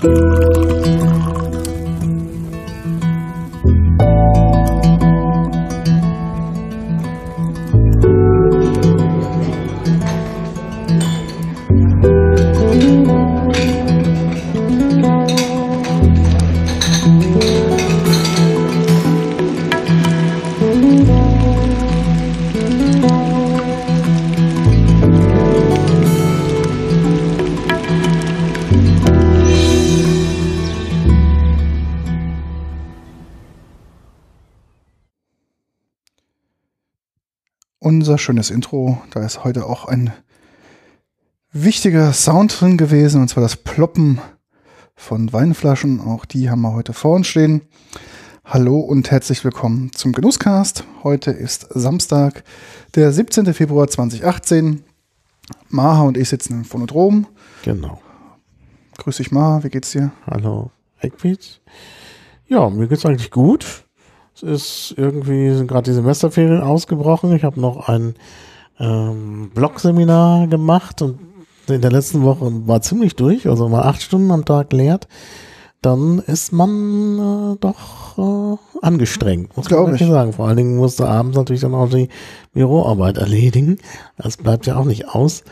Bye. Unser schönes Intro. Da ist heute auch ein wichtiger Sound drin gewesen, und zwar das Ploppen von Weinflaschen. Auch die haben wir heute vor uns stehen. Hallo und herzlich willkommen zum Genusscast. Heute ist Samstag, der 17. Februar 2018. Maha und ich sitzen im Phonodrom. Genau. Grüß dich, Maha. Wie geht's dir? Hallo, Eckbeats. Ja, mir geht's eigentlich gut. Es ist irgendwie, sind gerade die Semesterferien ausgebrochen. Ich habe noch ein ähm, Blog-Seminar gemacht und in der letzten Woche war ziemlich durch, also mal acht Stunden am Tag lehrt. Dann ist man äh, doch äh, angestrengt, muss Glaub man wirklich sagen. Vor allen Dingen musste abends natürlich dann auch die Büroarbeit erledigen. Das bleibt ja auch nicht aus.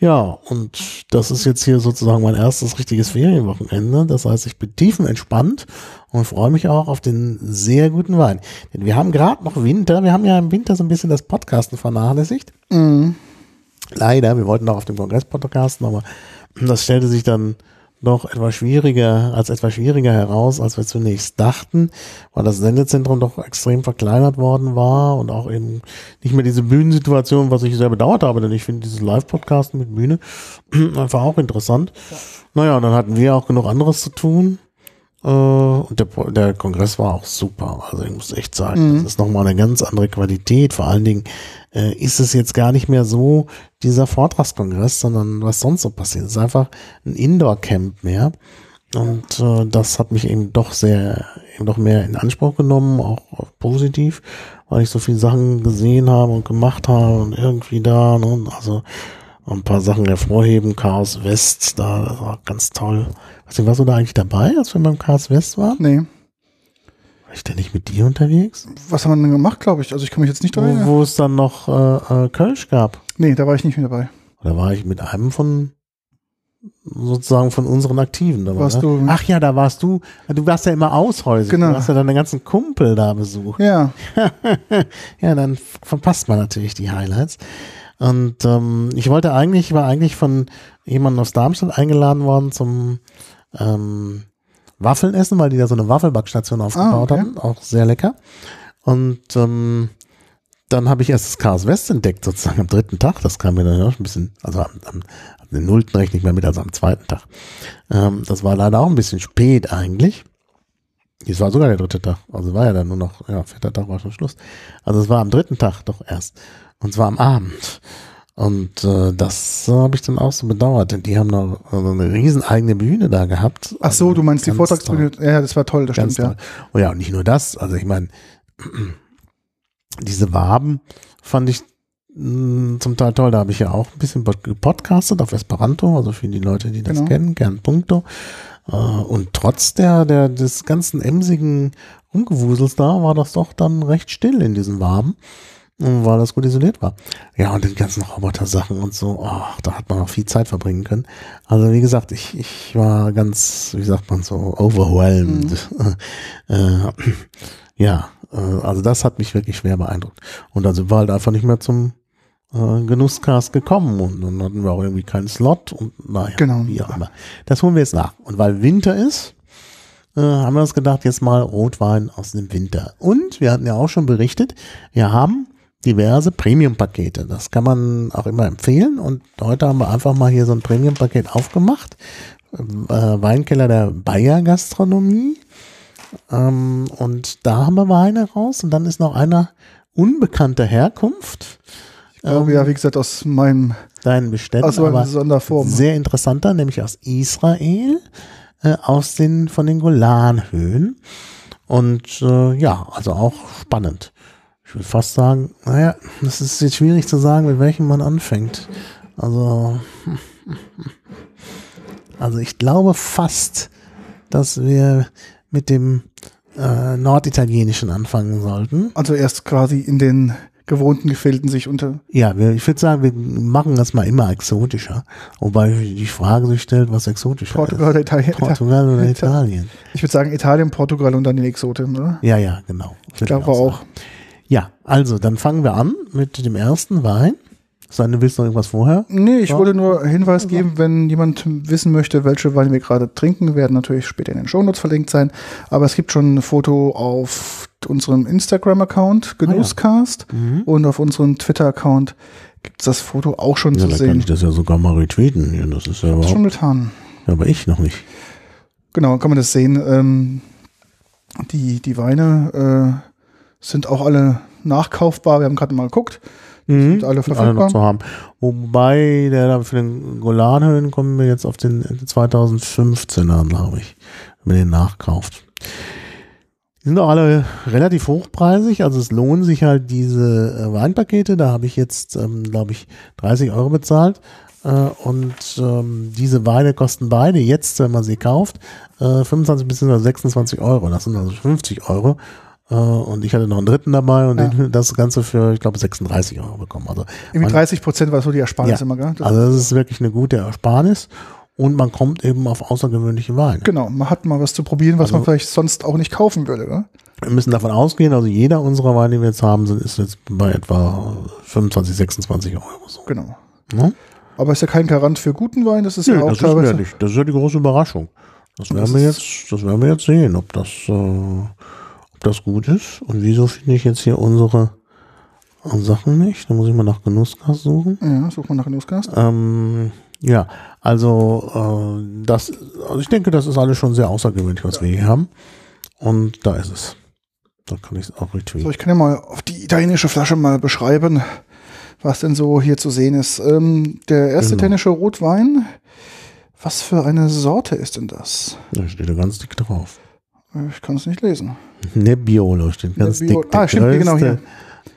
Ja, und das ist jetzt hier sozusagen mein erstes richtiges Ferienwochenende. Das heißt, ich bin tiefenentspannt und freue mich auch auf den sehr guten Wein. Denn wir haben gerade noch Winter. Wir haben ja im Winter so ein bisschen das Podcasten vernachlässigt. Mhm. Leider, wir wollten auch auf dem Kongress podcasten, aber das stellte sich dann doch etwas schwieriger, als etwas schwieriger heraus, als wir zunächst dachten, weil das Sendezentrum doch extrem verkleinert worden war und auch eben nicht mehr diese Bühnensituation, was ich sehr bedauert habe, denn ich finde dieses Live-Podcasten mit Bühne einfach auch interessant. Ja. Naja, dann hatten wir auch genug anderes zu tun. Äh, und der, der Kongress war auch super. Also ich muss echt sagen, mhm. das ist nochmal eine ganz andere Qualität. Vor allen Dingen äh, ist es jetzt gar nicht mehr so dieser Vortragskongress, sondern was sonst so passiert. Es ist einfach ein Indoor-Camp mehr. Und äh, das hat mich eben doch sehr, eben doch mehr in Anspruch genommen, auch positiv, weil ich so viele Sachen gesehen habe und gemacht habe und irgendwie da, ne, also ein paar Sachen hervorheben. Chaos West, da das war ganz toll. Du, warst du da eigentlich dabei, als wir beim Chaos West waren? Nee. War ich da nicht mit dir unterwegs? Was haben wir denn gemacht, glaube ich? Also ich kann mich jetzt nicht daran Wo, wo es dann noch äh, äh, Kölsch gab. Nee, da war ich nicht mehr dabei. Oder war ich mit einem von sozusagen von unseren Aktiven dabei? Warst du? Ach ja, da warst du. Du warst ja immer aushäusig. Genau. Du hast ja deine ganzen Kumpel da besucht. Ja. ja, dann verpasst man natürlich die Highlights. Und ähm, ich wollte eigentlich, ich war eigentlich von jemandem aus Darmstadt eingeladen worden zum ähm, Waffeln essen, weil die da so eine Waffelbackstation aufgebaut ah, okay. haben. Auch sehr lecker. Und ähm, dann habe ich erst das Chaos West entdeckt, sozusagen am dritten Tag. Das kam mir dann auch ein bisschen, also am, am, am den nullten rechne ich mehr mit als am zweiten Tag. Ähm, das war leider auch ein bisschen spät eigentlich. Es war sogar der dritte Tag. Also war ja dann nur noch, ja, vierter Tag war schon Schluss. Also es war am dritten Tag doch erst. Und zwar am Abend. Und äh, das äh, habe ich dann auch so bedauert, denn die haben noch also eine riesen eigene Bühne da gehabt. Ach so, du meinst die Vortragsbühne? Ja, das war toll, das Ganz stimmt, toll. ja. Oh ja, und nicht nur das, also ich meine, diese Waben fand ich mh, mm, zum Teil toll, da habe ich ja auch ein bisschen gepodcastet auf Esperanto, also für die Leute, die das genau. kennen, gern Punkto. Äh, und trotz der, der, des ganzen emsigen Umgewusels da, war das doch dann recht still in diesen Waben weil das gut isoliert war. Ja, und die ganzen Roboter-Sachen und so, ach, da hat man auch viel Zeit verbringen können. Also wie gesagt, ich, ich war ganz, wie sagt man so, overwhelmed. Mhm. äh, ja, äh, also das hat mich wirklich schwer beeindruckt. Und dann sind wir halt einfach nicht mehr zum äh, Genusscast gekommen und dann hatten wir auch irgendwie keinen Slot und naja, genau. wie auch immer. Das holen wir jetzt nach. Und weil Winter ist, äh, haben wir uns gedacht, jetzt mal Rotwein aus dem Winter. Und wir hatten ja auch schon berichtet, wir haben diverse Premium-Pakete. Das kann man auch immer empfehlen. Und heute haben wir einfach mal hier so ein Premium-Paket aufgemacht. Äh, Weinkeller der Bayer Gastronomie. Ähm, und da haben wir Weine raus. Und dann ist noch einer unbekannter Herkunft. Ich glaube, ähm, ja, wie gesagt, aus meinem deinen Beständen, aus meiner Sonderform. Sehr interessanter, nämlich aus Israel, äh, aus den von den Golanhöhen. Und äh, ja, also auch spannend ich würde fast sagen, naja, das ist jetzt schwierig zu sagen, mit welchem man anfängt. Also, also ich glaube fast, dass wir mit dem äh, Norditalienischen anfangen sollten. Also erst quasi in den gewohnten Gefilden sich unter. Ja, wir, ich würde sagen, wir machen das mal immer exotischer. Wobei die Frage sich stellt, was exotischer Portugal oder Italien. ist. Portugal oder Italien? Ich würde sagen Italien, Portugal und dann die Exoten, oder? Ja, ja, genau. Ich glaube auch. Ja, also dann fangen wir an mit dem ersten Wein. Seine willst du noch irgendwas vorher? Nee, ich Ja. wollte nur Hinweis geben, wenn jemand wissen möchte, welche Weine wir gerade trinken, werden natürlich später in den Shownotes verlinkt sein. Aber es gibt schon ein Foto auf unserem Instagram-Account, Genusscast, Mhm. und auf unserem Twitter-Account gibt es das Foto auch schon Ja, zu dann kann sehen. ich das ja sogar mal retweeten. Ja, das ist ja Schon überhaupt, getan. ja, aber ich noch nicht. Genau, kann man das sehen. Ähm, die, die Weine äh, sind auch alle nachkaufbar. Wir haben gerade mal geguckt. Mhm. Sind alle Alle verfügbar. noch zu haben. Wobei, der da für den Golanhöhen kommen wir jetzt auf den 2015er, glaube ich, wenn man den nachkauft. Die sind auch alle relativ hochpreisig, also es lohnen sich halt diese äh, Weinpakete. Da habe ich jetzt, ähm, glaube ich, 30 Euro bezahlt. Äh, und ähm, diese Weine kosten beide jetzt, wenn man sie kauft, äh, 25 bzw. 26 Euro. Das sind also 50 Euro. Äh, und ich hatte noch einen dritten dabei und Ja. den, das Ganze für, ich glaube, 36 Euro bekommen. Also Irgendwie man- 30 Prozent war so die Ersparnis Ja. immer, gell? Das, also das ist wirklich eine gute Ersparnis und man kommt eben auf außergewöhnliche Weine. genau, man hat mal was zu probieren, was Also- man vielleicht sonst auch nicht kaufen würde, gell? Wir müssen davon ausgehen, also jeder unserer Weine, die wir jetzt haben, sind, ist jetzt bei etwa 25, 26 Euro. So. Genau. Ne? Aber ist ja kein Garant für guten Wein, das ist ja auch das, ist ja nicht. das ist ja die große Überraschung. Das werden Das wir jetzt, das werden wir jetzt sehen, ob das, äh, ob das gut ist. Und wieso finde ich jetzt hier unsere Sachen nicht? Da muss ich mal nach Genussgas suchen. Ja, such mal nach Genussgast. Ähm, ja, also äh, das, also ich denke, das ist alles schon sehr außergewöhnlich, was wir hier haben. Und da ist es. Da kann ich es auch So, retweeten. ich kann ja mal auf die italienische Flasche mal beschreiben, was denn so hier zu sehen ist. Ähm, der erste Genau. italienische Rotwein. Was für eine Sorte ist denn das? Da steht da ganz dick drauf. Ich kann es nicht lesen. Nebbiolo steht ganz Nebbiolo. dick. Ah, stimmt, genau hier.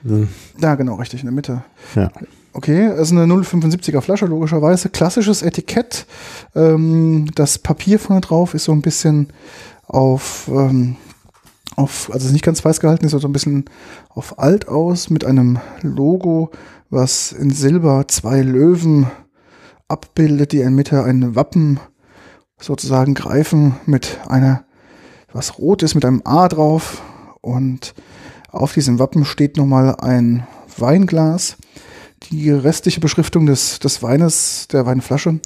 größte. Ja, genau, richtig, in der Mitte. Ja. Okay, es ist eine 0,75er Flasche, logischerweise. Klassisches Etikett. Ähm, das Papier vorne drauf ist so ein bisschen auf, ähm, auf, also nicht ganz weiß gehalten, ist so ein bisschen auf alt aus mit einem Logo, was in Silber zwei Löwen abbildet, die in der Mitte ein Wappen sozusagen greifen mit einer, was rot ist, mit einem A drauf. Und auf diesem Wappen steht nochmal ein Weinglas. Die restliche Beschriftung des, des Weines, der Weinflasche,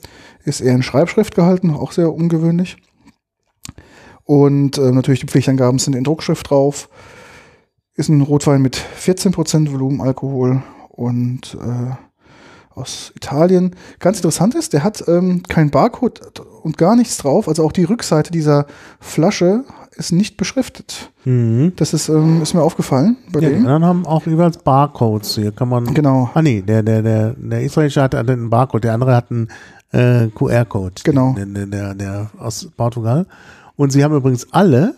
ist eher in Schreibschrift gehalten, auch sehr ungewöhnlich. Und äh, natürlich die Pflichtangaben sind in Druckschrift drauf. Ist ein Rotwein mit 14% Volumenalkohol und äh, aus Italien. Ganz interessant ist, der hat ähm, kein Barcode und gar nichts drauf. Also auch die Rückseite dieser Flasche ist nicht beschriftet. Mhm. Das ist, ähm, ist mir aufgefallen bei Ja, die dem. anderen haben auch jeweils Barcodes. Hier kann man. Genau. Ah nee, der, der, der, der israelische hat einen Barcode, der andere hat einen äh, QR-Code. Genau. Der, der, der, der aus Portugal. Und sie haben übrigens alle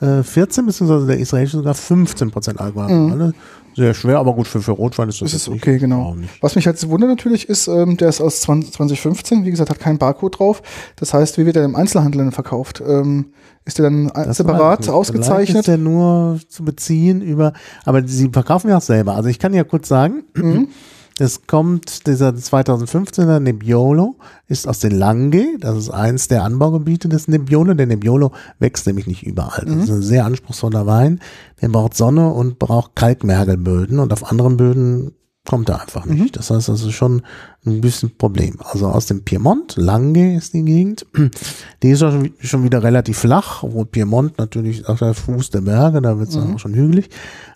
äh, 14, beziehungsweise der israelische sogar 15 Prozent Alkohol. Mhm. Alle sehr schwer, aber gut, für, für Rotwein ist das Das jetzt ist nicht, okay, genau. nicht. Was mich halt wundert natürlich ist, ähm, der ist aus 20, 2015, wie gesagt, hat keinen Barcode drauf. Das heißt, wie wird er im Einzelhandel denn verkauft? Ähm, ist der dann Das separat nicht. Vielleicht ausgezeichnet? ist der nur zu beziehen über, aber sie verkaufen ja auch selber. Also ich kann ja kurz sagen, Mhm. Es kommt, dieser 2015er Nebbiolo ist aus den Langhe, das ist eins der Anbaugebiete des Nebbiolo. Der Nebbiolo wächst nämlich nicht überall. Das ist ein sehr anspruchsvoller Wein. Der braucht Sonne und braucht Kalkmergelböden und auf anderen Böden kommt er einfach nicht. Das heißt, das ist schon ein bisschen Problem. Also aus dem Piemont, Langhe ist die Gegend. Die ist auch schon, schon wieder relativ flach, obwohl Piemont natürlich auf der Fuß der Berge, da wird es auch schon hügelig.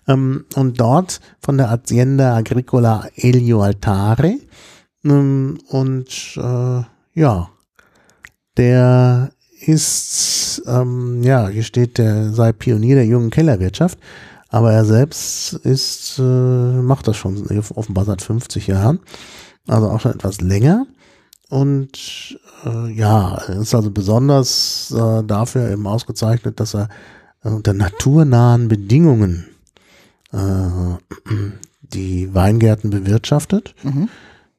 Ähm, und dort von der Azienda Agricola Elio Altare. Ähm, und äh, ja, der ist, ähm, ja, hier steht, der sei Pionier der jungen Kellerwirtschaft, aber er selbst ist, äh, macht das schon offenbar seit 50 Jahren, also auch schon etwas länger. Und äh, ja, er ist also besonders äh, dafür eben ausgezeichnet, dass er äh, unter naturnahen Bedingungen äh, die Weingärten bewirtschaftet. Mhm.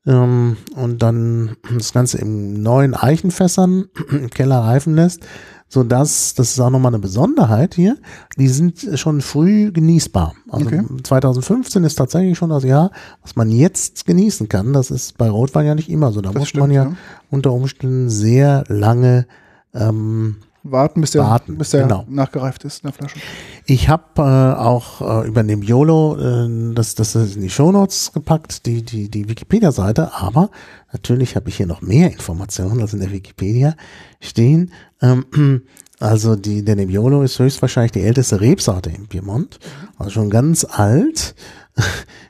Ähm, und dann das Ganze in neuen Eichenfässern im Keller reifen lässt, so dass das ist auch nochmal eine Besonderheit hier. Die sind schon früh genießbar. Also Okay. 2015 ist tatsächlich schon das Jahr, was man jetzt genießen kann. Das ist bei Rotwein ja nicht immer so. Da Das muss stimmt, man ja, ja. unter Umständen sehr lange ähm, Warten, bis der, Warten, bis der genau. nachgereift ist in der Flasche. Ich habe äh, auch äh, über Nebbiolo äh, das, das ist in die Shownotes gepackt, die, die, die Wikipedia-Seite, aber natürlich habe ich hier noch mehr Informationen als in der Wikipedia stehen. Ähm, also die, der Nebbiolo ist höchstwahrscheinlich die älteste Rebsorte im Piemont, also schon ganz alt.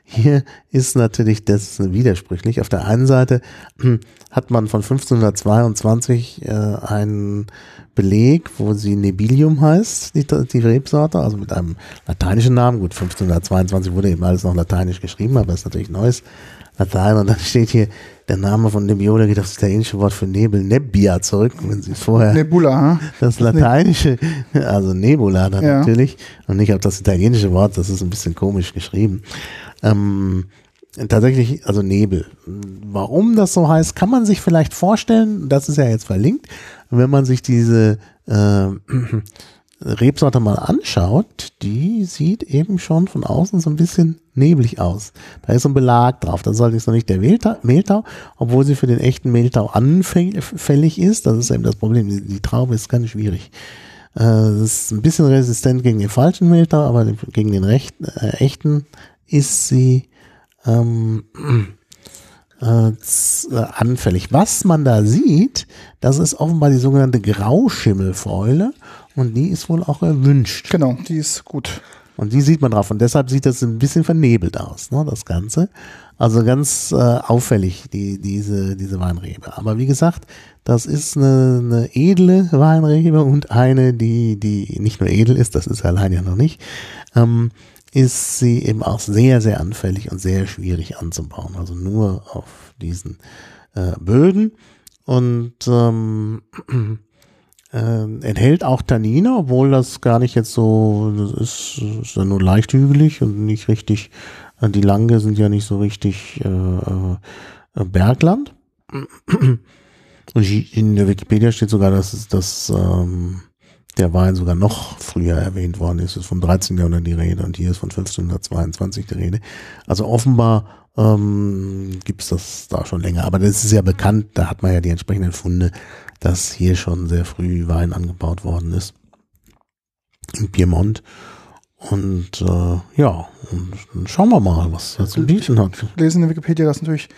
Hier ist natürlich das widersprüchlich. Auf der einen Seite hm, hat man von 1522 äh, einen Beleg, wo sie Nebilium heißt, die, die Rebsorte, also mit einem lateinischen Namen. Gut, 1522 wurde eben alles noch lateinisch geschrieben, aber ist natürlich neues Latein. Und dann steht hier, der Name von Nebbiolo geht auf das italienische Wort für Nebel, Nebbia, zurück. Wenn sie es vorher Nebula, das lateinische, also Nebula dann Ja. natürlich, und nicht auf das italienische Wort, das ist ein bisschen komisch geschrieben. Ähm, tatsächlich, also Nebel. Warum das so heißt, kann man sich vielleicht vorstellen, das ist ja jetzt verlinkt, wenn man sich diese äh, Rebsorte mal anschaut, die sieht eben schon von außen so ein bisschen neblig aus. Da ist so ein Belag drauf. Das sollte jetzt noch nicht der Mehltau, obwohl sie für den echten Mehltau anfällig ist. Das ist eben das Problem. Die, die Traube ist ganz schwierig. Äh, Das ist ein bisschen resistent gegen den falschen Mehltau, aber gegen den rechten, äh, echten ist sie ähm, äh, äh, anfällig. Was man da sieht, das ist offenbar die sogenannte Grauschimmelfäule und die ist wohl auch erwünscht. Genau, die ist gut. Und die sieht man drauf und deshalb sieht das ein bisschen vernebelt aus, ne, das Ganze. Also ganz äh, auffällig, die, diese, diese Weinrebe. Aber wie gesagt, das ist eine, eine edle Weinrebe und eine, die, die nicht nur edel ist, das ist allein ja noch nicht, ähm, ist sie eben auch sehr, sehr anfällig und sehr schwierig anzubauen. Also nur auf diesen äh, Böden. Und ähm, äh, enthält auch Tannine, obwohl das gar nicht jetzt so, das ist, ist ja nur leicht hügelig und nicht richtig, äh, die Lange sind ja nicht so richtig äh, äh, Bergland. Und in der Wikipedia steht sogar, dass, dass ähm, der Wein sogar noch früher erwähnt worden ist. Es ist vom 13. Jahrhundert die Rede und hier ist von 1522 die Rede. Also offenbar ähm, gibt es das da schon länger. Aber das ist ja bekannt, da hat man ja die entsprechenden Funde, dass hier schon sehr früh Wein angebaut worden ist. Im Piemont. Und äh, ja, und dann schauen wir mal, was er zu bieten hat. lesen in der Wikipedia, dass natürlich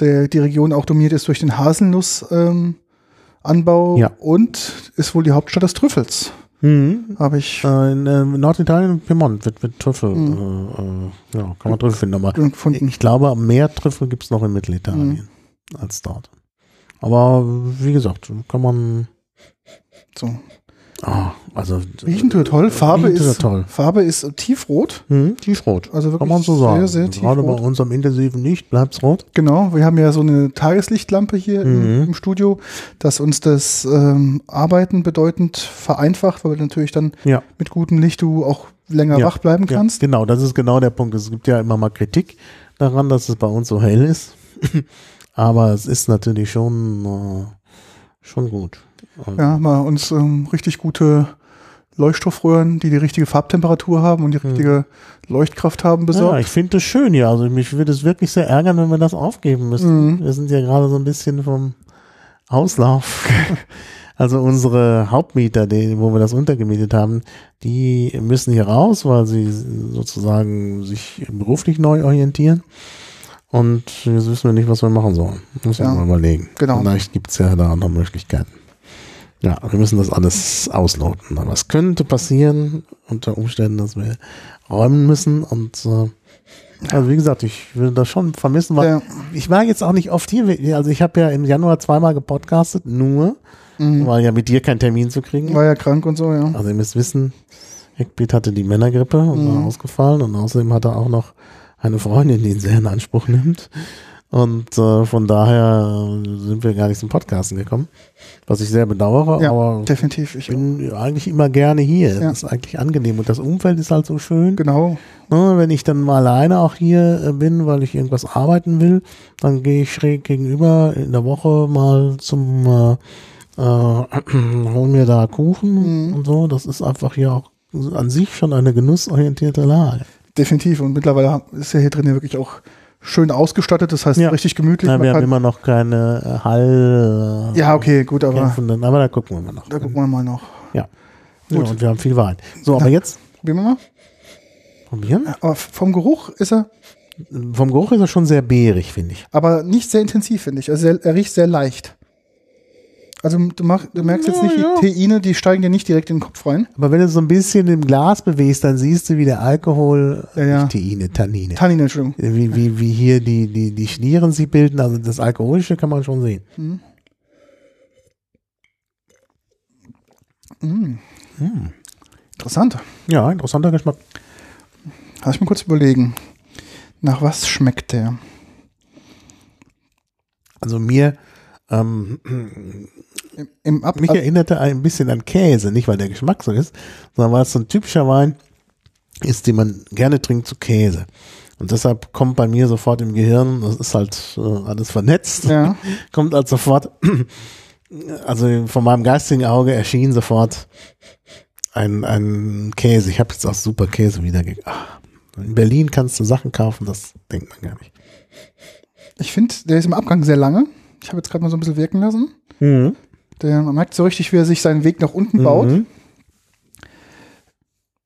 der, die Region auch dominiert ist durch den Haselnussanbau ähm, Anbau Ja. und ist wohl die Hauptstadt des Trüffels. Mhm. Habe ich Äh, in äh, Norditalien, Piemont, wird mit Trüffel, Mhm. äh, äh, ja, kann man Trüffel finden, aber gefunden. ich glaube, mehr Trüffel gibt es noch in Mittelitalien als dort. Aber wie gesagt, kann man, So. Ah, also Riechen tut toll. Farbe ist, toll. Farbe ist tiefrot. Hm, tiefrot. Also Kann wirklich man so sagen. sehr, sehr Gerade bei tiefrot. unserem intensiven Licht bleibt's rot. Genau, wir haben ja so eine Tageslichtlampe hier im, Mhm. im Studio, das uns das ähm, Arbeiten bedeutend vereinfacht, weil wir natürlich dann Ja. mit gutem Licht du auch länger Ja, wach bleiben Ja, kannst. genau, das ist genau der Punkt. Es gibt ja immer mal Kritik daran, dass es bei uns so hell ist. Aber es ist natürlich schon, äh, schon gut. Ja, mal uns ähm, richtig gute Leuchtstoffröhren, die die richtige Farbtemperatur haben und die richtige Leuchtkraft haben, Ja, besorgt. ich finde es schön, ja. Also mich würde es wirklich sehr ärgern, wenn wir das aufgeben müssen. Mhm. Wir sind ja gerade so ein bisschen vom Auslauf. also unsere Hauptmieter, die, wo wir das untergemietet haben, die müssen hier raus, weil sie sozusagen sich beruflich neu orientieren. Und jetzt wissen wir nicht, was wir machen sollen. Muss Ja. ja. mal überlegen. Genau. Vielleicht gibt es ja da andere Möglichkeiten. Ja, wir müssen das alles ausloten. Aber es könnte passieren, unter Umständen, dass wir räumen müssen. Und äh, also wie gesagt, ich würde das schon vermissen, weil Ja. ich war jetzt auch nicht oft hier. Also ich habe ja im Januar zweimal gepodcastet, nur, Mhm. weil ja mit dir kein Termin zu kriegen. War ja krank und so, ja. Also ihr müsst wissen, Eckbeat hatte die Männergrippe und war Mhm. ausgefallen und außerdem hat er auch noch eine Freundin, die ihn sehr in Anspruch nimmt. Und äh, von daher sind wir gar nicht zum Podcasten gekommen, was ich sehr bedauere, Ja, aber Definitiv. ich bin eigentlich immer gerne hier. Ja. Das ist eigentlich angenehm und das Umfeld ist halt so schön. genau. Ne, wenn ich dann mal alleine auch hier äh, bin, weil ich irgendwas arbeiten will, dann gehe ich schräg gegenüber in der Woche mal zum äh, äh, holen mir da Kuchen Mhm. und so. Das ist einfach hier auch an sich schon eine genussorientierte Lage. Definitiv. Und mittlerweile ist ja hier drin ja wirklich auch schön ausgestattet. Das heißt, Ja. richtig gemütlich. Na, wir haben immer noch keine äh, Hall. ja, okay, gut, aber kämpfenden, aber da gucken wir mal noch. da gucken wir mal noch. Ja. Gut. ja. Und wir haben viel Wein. So, aber jetzt Probieren wir mal. probieren. Aber vom Geruch ist er, Vom Geruch ist er schon sehr beerig, finde ich. aber nicht sehr intensiv, finde ich. Also er, er riecht sehr leicht. Also du, mach, du merkst jetzt Ja, nicht, ja. die Teine, die steigen dir nicht direkt in den Kopf rein. Aber wenn du so ein bisschen im Glas bewegst, dann siehst du, wie der Alkohol, Ja, ja. nicht Teine, Tannine, Tannine, Entschuldigung. wie, wie, wie hier die, die, die Schnieren sich bilden. Also das Alkoholische kann man schon sehen. Interessant. Ja, interessanter Geschmack. Lass ich mal kurz überlegen. Nach was schmeckt der? Also mir, ähm, Im, Ab mich erinnerte ein bisschen an Käse, nicht weil der Geschmack so ist, sondern weil es so ein typischer Wein ist, den man gerne trinkt zu Käse. Und deshalb kommt bei mir sofort im Gehirn, das ist halt äh, alles vernetzt, Ja. kommt halt sofort, also von meinem geistigen Auge erschien sofort ein, ein Käse. Ich habe jetzt auch super Käse wieder. Ah, in Berlin kannst du Sachen kaufen, das denkt man gar nicht. Ich finde, der ist im Abgang sehr lange. Ich habe jetzt gerade mal so ein bisschen wirken lassen. Der, man merkt so richtig, wie er sich seinen Weg nach unten baut. Mhm.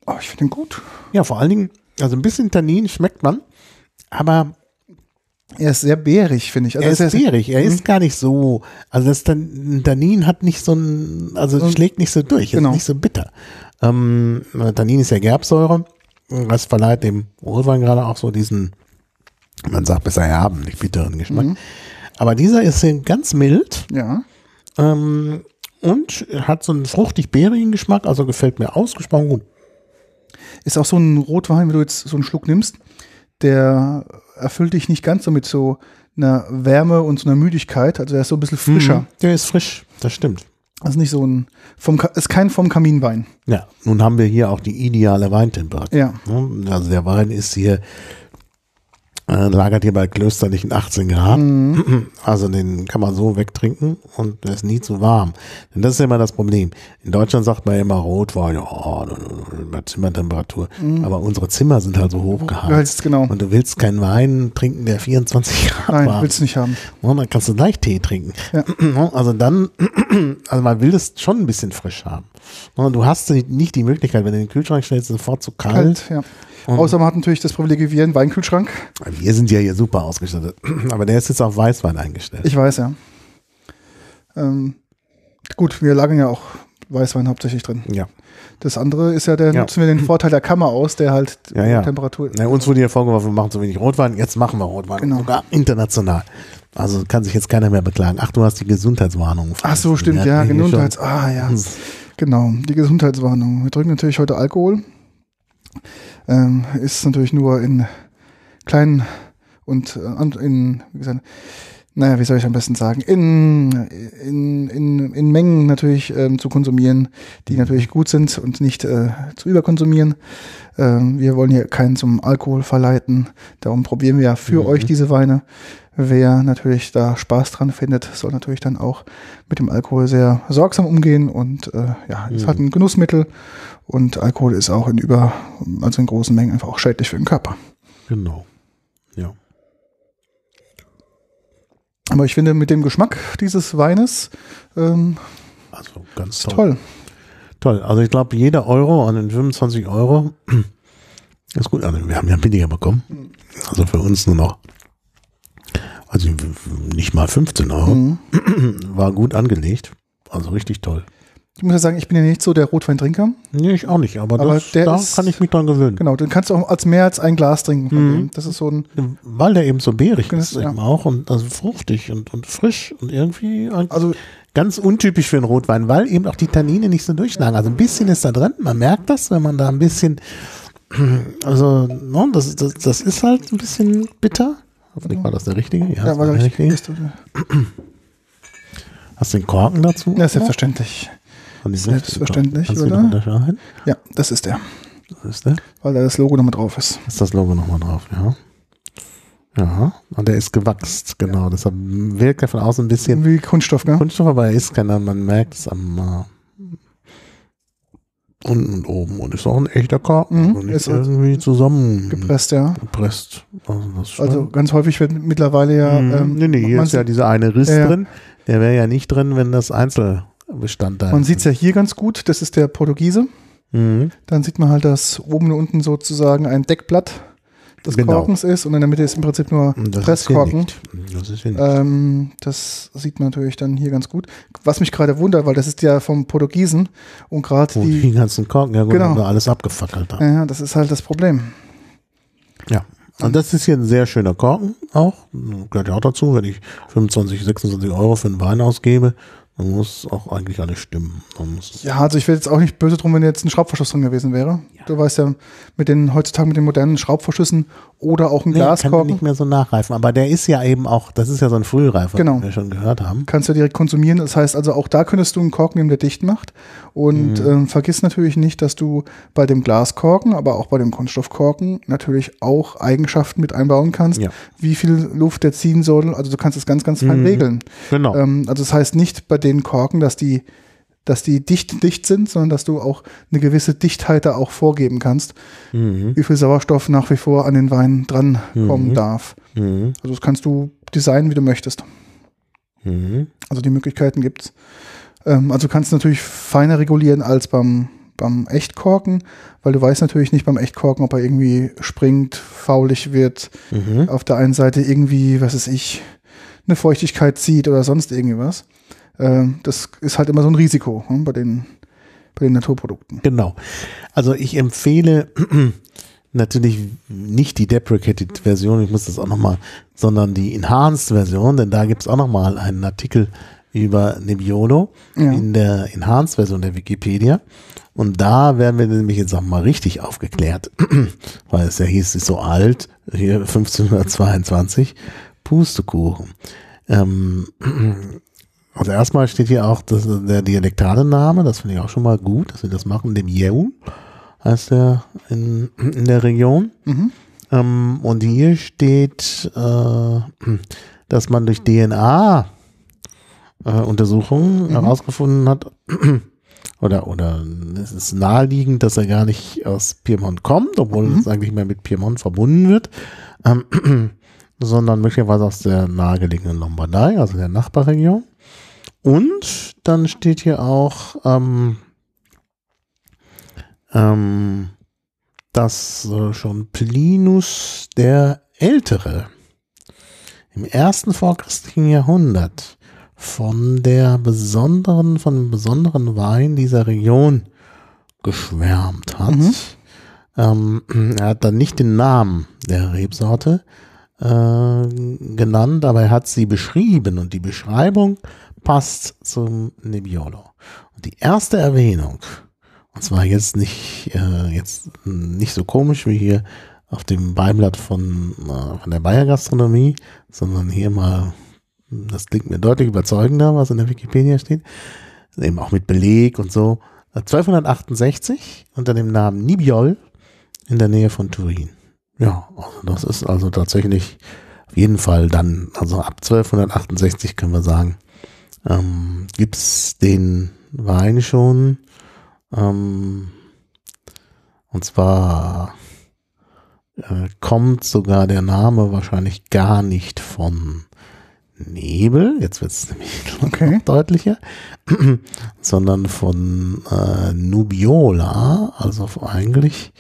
Oh, ich finde ihn gut. Ja, vor allen Dingen, also ein bisschen Tannin schmeckt man, aber Er ist sehr beerig, finde ich. Also er ist ist, beerig, er ist gar nicht so, also das Tan- Tannin hat nicht so ein, also So- schlägt nicht so durch, Genau. ist nicht so bitter. Ähm, Tannin ist ja Gerbsäure, das verleiht dem Rotwein gerade auch so diesen, man sagt besser erhaben, nicht bitteren Geschmack. Mhm. Aber dieser ist hier ganz mild ja. Ähm, und hat so einen fruchtig-beerigen Geschmack, also gefällt mir ausgesprochen gut. Ist auch so ein Rotwein, wenn du jetzt so einen Schluck nimmst, der erfüllt dich nicht ganz so mit so einer Wärme und so einer Müdigkeit. Also er ist so ein bisschen frischer. Mhm. Der ist frisch, das stimmt. Also nicht so ein, vom, ist kein vom Kaminwein. Ja, nun haben wir hier auch die ideale Weintemperatur. Ja. Ne? Also der Wein ist hier, äh, lagert hier bei klösterlichen 18 Grad. Mhm. Also den kann man so wegtrinken und der ist nie zu warm. Denn das ist immer das Problem. In Deutschland sagt man immer Rotwein, ja, bei Zimmertemperatur. Aber unsere Zimmer sind halt so hoch Du geheizt. genau. Und du willst keinen Wein trinken, der 24 Grad Nein, warm willst du nicht haben. und dann kannst du gleich Tee trinken. Ja. Also dann, also man will das schon ein bisschen frisch haben. Und du hast nicht die Möglichkeit, wenn du in den Kühlschrank stellst, sofort zu kalt. Kalt, ja. Außer man hat natürlich das Privileg wie ein Weinkühlschrank. Wir sind ja hier super ausgestattet. Aber der ist jetzt auf Weißwein eingestellt. Ich weiß, ja. Ähm, gut, wir lagern ja auch Weißwein hauptsächlich drin. ja. Das andere ist ja, der Ja. nutzen wir den Vorteil der Kammer aus, der halt Ja, ja. Temperatur. Na, uns wurde ja vorgeworfen, wir machen zu wenig Rotwein. Jetzt machen wir Rotwein. Genau. Sogar international. Also kann sich jetzt keiner mehr beklagen. Ach, du hast die Gesundheitswarnung. Ach so, stimmt, ja, Gesundheits. Ah, ja. Genau, die Gesundheitswarnung. Wir trinken natürlich heute Alkohol. Ähm, ist natürlich nur in kleinen und äh, in, wie gesagt, naja, wie soll ich am besten sagen, in, in, in, in Mengen natürlich ähm, zu konsumieren, die natürlich gut sind und nicht äh, zu überkonsumieren. Ähm, wir wollen hier keinen zum Alkohol verleiten. Darum probieren wir ja für Mhm. euch diese Weine. Wer natürlich da Spaß dran findet, soll natürlich dann auch mit dem Alkohol sehr sorgsam umgehen und äh, ja, ist Mhm. halt ein Genussmittel und Alkohol ist auch in über, also in großen Mengen einfach auch schädlich für den Körper. Genau. Ja. Aber ich finde, mit dem Geschmack dieses Weines ähm, Also ganz ist toll. toll. Toll. Also ich glaube, jeder Euro an den 25 Euro ist gut. Also wir haben ja billiger bekommen. Also für uns nur noch, also nicht mal 15 Euro. Mhm. War gut angelegt. Also richtig toll. Ich muss ja sagen, ich bin ja nicht so der Rotweintrinker. Nee, ich auch nicht, aber, Aber das, da ist- kann ich mich dran gewöhnen. Genau, den kannst du auch als mehr als ein Glas trinken. Mhm. Das ist so ein, Weil der eben so beerig ist eben ja. auch und also fruchtig und, und frisch und irgendwie also ganz untypisch für einen Rotwein, weil eben auch die Tannine nicht so durchschlagen. Also ein bisschen ist da drin, man merkt das, wenn man da ein bisschen, also no, das, das, das ist halt ein bisschen bitter. Hoffentlich war das der richtige. Ja, ja, war der richtig. richtige. Ja, Hast du den Korken dazu? selbstverständlich. Diesem Selbstverständlich, du oder? Ja, das ist der, Das ist der. weil da das Logo nochmal drauf ist. Ist das Logo nochmal drauf, ja. Ja, und der ist gewachst, genau. Deshalb wirkt er von außen ein bisschen Wie Kunststoff, gell? Kunststoff, aber er ist keiner, man merkt es am äh, unten und oben. Und ist auch ein echter Korken. Mhm, und nicht ist irgendwie zusammengepresst. Gepresst, ja. Also, ist schon- Also ganz häufig wird mittlerweile ja. Mhm. Ähm, nee, nee, hier ist ja dieser eine Riss ja. drin. Der wäre ja nicht drin, wenn das Einzelbestandteil man sieht es ja hier ganz gut, das ist der Portugiese. Mhm. Dann sieht man halt, dass oben und unten sozusagen ein Deckblatt des Genau. Korkens ist und in der Mitte ist im Prinzip nur das Presskorken. Das. Ähm, das sieht man natürlich dann hier ganz gut. Was mich gerade wundert, weil das ist ja vom Portugiesen und gerade Wo die, die, ganzen Korken, ja gut, Genau. haben wir alles abgefackelt. haben. ja, das ist halt das Problem. Ja. Und das ist hier ein sehr schöner Korken auch. Gehört ja auch dazu, wenn ich 25, 26 Euro für einen Wein ausgebe, dann muss auch eigentlich alles stimmen. Man Ja, also ich wäre jetzt auch nicht böse drum, wenn jetzt ein Schraubverschluss drin gewesen wäre. Du weißt ja, mit den heutzutage mit den modernen Schraubverschlüssen oder auch ein Nee, kann Glaskorken nicht mehr so nachreifen. Aber der ist ja eben auch, das ist ja so ein Frühreifer, Genau. den wir schon gehört haben. kannst du direkt konsumieren. Das heißt also, auch da könntest du einen Korken nehmen, der dicht macht. Und Mhm. ähm, vergiss natürlich nicht, dass du bei dem Glaskorken, aber auch bei dem Kunststoffkorken natürlich auch Eigenschaften mit einbauen kannst, Ja. wie viel Luft der ziehen soll. Also du kannst es ganz, ganz fein Mhm. regeln. Genau. Ähm, also das heißt nicht bei den Korken, dass die dass die dicht dicht sind, sondern dass du auch eine gewisse Dichtheit da auch vorgeben kannst, Mhm. wie viel Sauerstoff nach wie vor an den Wein drankommen Mhm. darf. Mhm. Also das kannst du designen, wie du möchtest. Mhm. Also die Möglichkeiten gibt's. Ähm, also du kannst natürlich feiner regulieren als beim, beim Echtkorken, weil du weißt natürlich nicht beim Echtkorken, ob er irgendwie springt, faulig wird, Mhm. auf der einen Seite irgendwie, was weiß ich, eine Feuchtigkeit zieht oder sonst irgendwie was. Ähm, das ist halt immer so ein Risiko hm, bei, den, bei den Naturprodukten. Genau. Also ich empfehle natürlich nicht die deprecated Version, ich muss das auch nochmal, sondern die enhanced Version, denn da gibt es auch nochmal einen Artikel über Nebbiolo Ja. in der enhanced Version der Wikipedia. Und da werden wir nämlich jetzt auch mal richtig aufgeklärt, weil es ja hieß, es ist so alt, hier 1522, Pustekuchen. Ähm, also erstmal steht hier auch das, der dialektale Name, das finde ich auch schon mal gut, dass wir das machen, dem Jehu heißt der in, in der Region. Mhm. Ähm, und hier steht, äh, dass man durch DNA äh, Untersuchungen herausgefunden hat, oder, oder es ist naheliegend, dass er gar nicht aus Piemont kommt, obwohl es eigentlich mehr mit Piemont verbunden wird, ähm, sondern möglicherweise aus der nahegelegenen Lombardei, also der Nachbarregion. Und dann steht hier auch, ähm, ähm, dass äh, schon Plinus der Ältere im ersten vorchristlichen Jahrhundert von der besonderen, von dem besonderen Wein dieser Region geschwärmt hat. Mhm. Ähm, er hat dann nicht den Namen der Rebsorte äh, genannt, aber er hat sie beschrieben und die Beschreibung passt zum Nebbiolo. Und die erste Erwähnung, und zwar jetzt nicht, äh, jetzt nicht so komisch wie hier auf dem Beiblatt von, äh, von der Bayer Gastronomie, sondern hier mal, das klingt mir deutlich überzeugender, was in der Wikipedia steht, eben auch mit Beleg und so. 1268 unter dem Namen Nibiol in der Nähe von Turin. Ja, also das ist also tatsächlich auf jeden Fall dann, also ab 1268 können wir sagen, ähm, gibt's den Wein schon. Ähm, und zwar äh, kommt sogar der Name wahrscheinlich gar nicht von Nebel, jetzt wird es nämlich Okay. deutlicher, sondern von äh, Nubiola, also eigentlich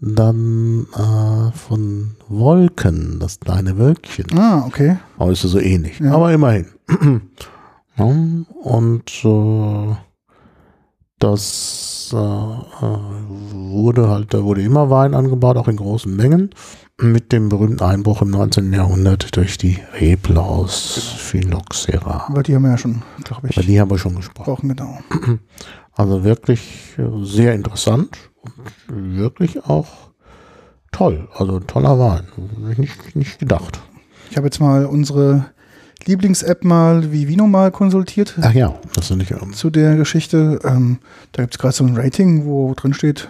dann äh, von Wolken, das kleine Wölkchen. Ah, okay. Aber ist so ähnlich. Ja. Aber immerhin. ja, und äh, das äh, äh, wurde halt, da wurde immer Wein angebaut, auch in großen Mengen, mit dem berühmten Einbruch im 19. Jahrhundert durch die Reblaus Phylloxera. Aber die haben wir ja schon, glaube ich, Über die haben wir schon gesprochen. genau. Also wirklich äh, sehr interessant und wirklich auch toll. Also toller Wein. Nicht, nicht gedacht. Ich habe jetzt mal unsere Lieblings-App mal wie Vino mal konsultiert Ach ja, das finde ich ähm, zu der Geschichte. Ähm, da gibt es gerade so ein Rating, wo drin steht,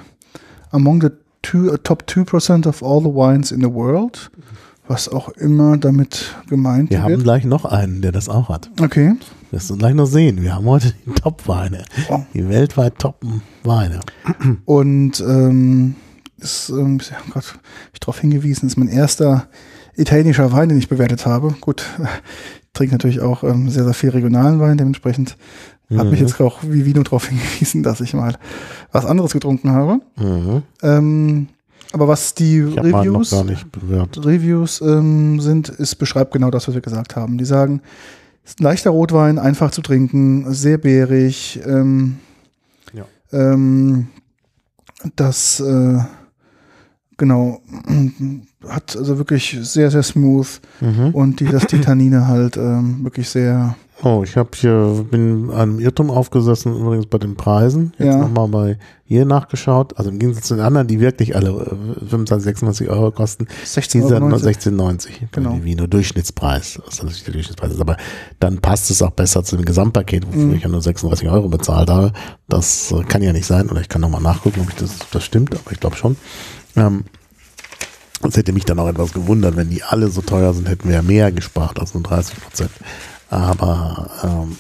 among the two, uh, top 2% of all the wines in the world. Was auch immer damit gemeint Wir haben wird. gleich noch einen, der das auch hat. Okay. Wirst du gleich noch sehen. Wir haben heute die Top-Weine. Oh. Die weltweit Top-Weine. Und ähm, ist, ähm, ja, Gott, hab ich darauf hingewiesen, ist mein erster italienischer Wein, den ich bewertet habe. Gut, ich trinke natürlich auch ähm, sehr, sehr viel regionalen Wein, dementsprechend hat mich Mhm. jetzt auch wie Vino darauf hingewiesen, dass ich mal was anderes getrunken habe. Mhm. Ähm, aber was die Reviews. Reviews ähm, sind, ist beschreibt genau das, was wir gesagt haben. Die sagen, leichter Rotwein, einfach zu trinken, sehr beerig. Ähm, Ja. ähm, das äh, genau hat also wirklich sehr sehr smooth Mhm. und die das die Tannine halt ähm, wirklich sehr Oh, ich habe hier, bin einem Irrtum aufgesessen, übrigens bei den Preisen. Jetzt Ja. nochmal bei hier nachgeschaut. Also im Gegensatz zu den anderen, die wirklich alle äh, 25, 26 Euro kosten, 16,90 dieser Euro. 16,90 Genau. bei Vino Durchschnittspreis. Was natürlich der Durchschnittspreis ist. Aber dann passt es auch besser zu dem Gesamtpaket, wofür Mhm. ich ja nur 36 Euro bezahlt habe. Das äh, kann ja nicht sein. Oder ich kann nochmal nachgucken, ob ich das, das stimmt, aber ich glaube schon. Ähm, es hätte mich dann auch etwas gewundert, wenn die alle so teuer sind, hätten wir ja mehr gespart als nur 30 Prozent. Aber ähm,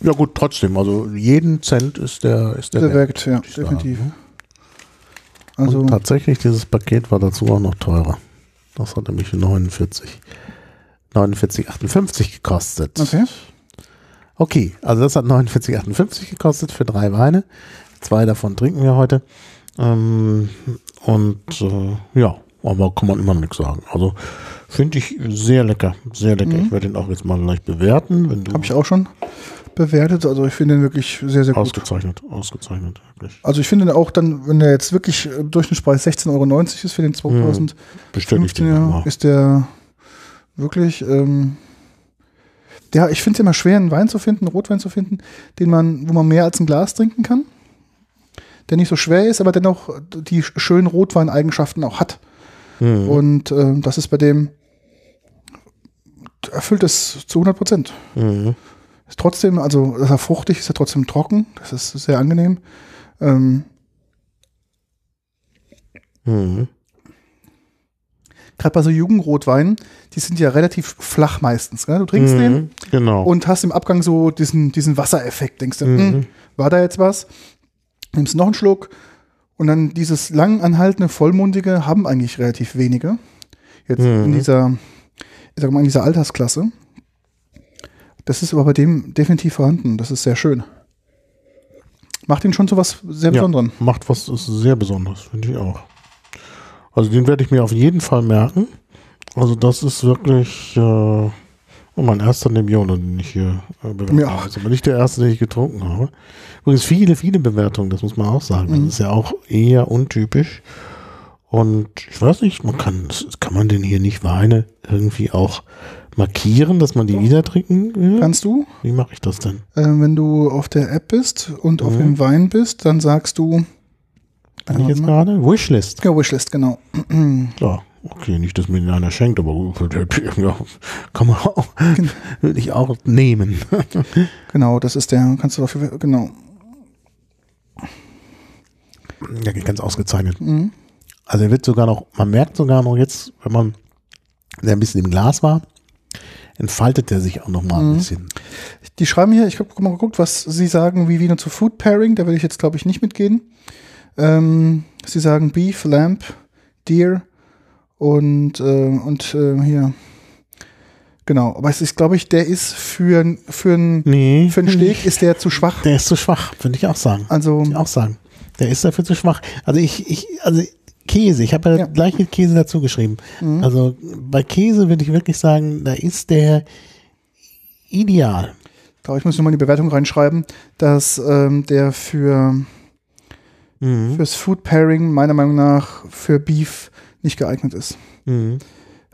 ja gut, trotzdem, also jeden Cent ist der ist der Der wert, wirkt, ja, definitiv. ne? Also Und tatsächlich, dieses Paket war dazu auch noch teurer. Das hat nämlich 49, 49,58 gekostet. okay. Okay, also das hat 49,58 gekostet für drei Weine. Zwei davon trinken wir heute. Ähm, und äh, ja, aber kann man immer noch nichts sagen. Also finde ich sehr lecker, sehr lecker. Ich werde ihn auch jetzt mal gleich bewerten. Habe ich auch schon bewertet. Also ich finde den wirklich sehr, sehr gut. ausgezeichnet, ausgezeichnet, wirklich. Also ich finde auch dann, wenn der jetzt wirklich äh, Durchschnittspreis 16,90 Euro ist für den 2015 Bestelle ich den er, mal. ist der wirklich, ähm, ja, ich finde es immer schwer, einen Wein zu finden, einen Rotwein zu finden, den man, wo man mehr als ein Glas trinken kann. Der nicht so schwer ist, aber dennoch die schönen Rotweineigenschaften auch hat. Mhm. Und äh, das ist bei dem erfüllt es zu 100 Prozent. Mhm. Ist trotzdem, also ist er fruchtig, ist er trotzdem trocken. Das ist sehr angenehm. Ähm, Mhm. Gerade bei so Jugendrotweinen, die sind ja relativ flach meistens. Ne? Du trinkst den Mhm. Genau. und hast im Abgang so diesen, diesen Wassereffekt. Denkst du, Mhm. hm, war da jetzt was? Nimmst noch einen Schluck und dann dieses lang anhaltende, vollmundige haben eigentlich relativ wenige. Jetzt in Mhm. dieser, ich sag mal, in dieser Altersklasse. Das ist aber bei dem definitiv vorhanden. Das ist sehr schön. Macht ihn schon zu was sehr Ja. Besonderem. Macht was ist sehr Besonderes, finde ich auch. Also den werde ich mir auf jeden Fall merken. Also das ist wirklich äh, oh, mein erster Nebbiolo, den ich hier äh, bewertet Ja. habe. Also aber nicht der erste, den ich getrunken habe. Übrigens viele, viele Bewertungen, das muss man auch sagen. Mhm. Das ist ja auch eher untypisch. Und ich weiß nicht, man kann, kann man denn hier nicht Weine irgendwie auch markieren, dass man die wieder trinken will? Kannst du, Wie mache ich das denn? äh, wenn du auf der App bist und auf Mhm. dem Wein bist, dann sagst du, Kann ich jetzt gerade? Wishlist. ja, Wishlist, genau. Ja, okay, nicht, dass mir den einer schenkt, aber ja, kann man auch, würde ich auch nehmen. Genau, das ist der, kannst du dafür, genau. Ja, ganz ausgezeichnet. Mhm. Also er wird sogar noch, man merkt sogar noch jetzt, wenn man der ein bisschen im Glas war, entfaltet er sich auch noch mal ein Mhm. bisschen. Die schreiben hier, ich habe mal geguckt, was sie sagen, wie Wiener zu Food Pairing, da will ich jetzt, glaube ich, nicht mitgehen. Ähm, sie sagen Beef, Lamb, Deer und, äh, und äh, hier. Genau, aber es ist, glaube ich, der ist für, für, ein, Nee, für einen Steak ist der zu schwach. der ist zu schwach, würde ich auch sagen. Also, Würde ich auch sagen. Der ist dafür zu schwach. Also ich, ich, also Käse, ich habe ja, Ja. gleich mit Käse dazu geschrieben. Mhm. Also bei Käse würde ich wirklich sagen, da ist der ideal. da ich muss nochmal in die Bewertung reinschreiben, dass ähm, der für Mhm. fürs Food Pairing meiner Meinung nach für Beef nicht geeignet ist. Mhm.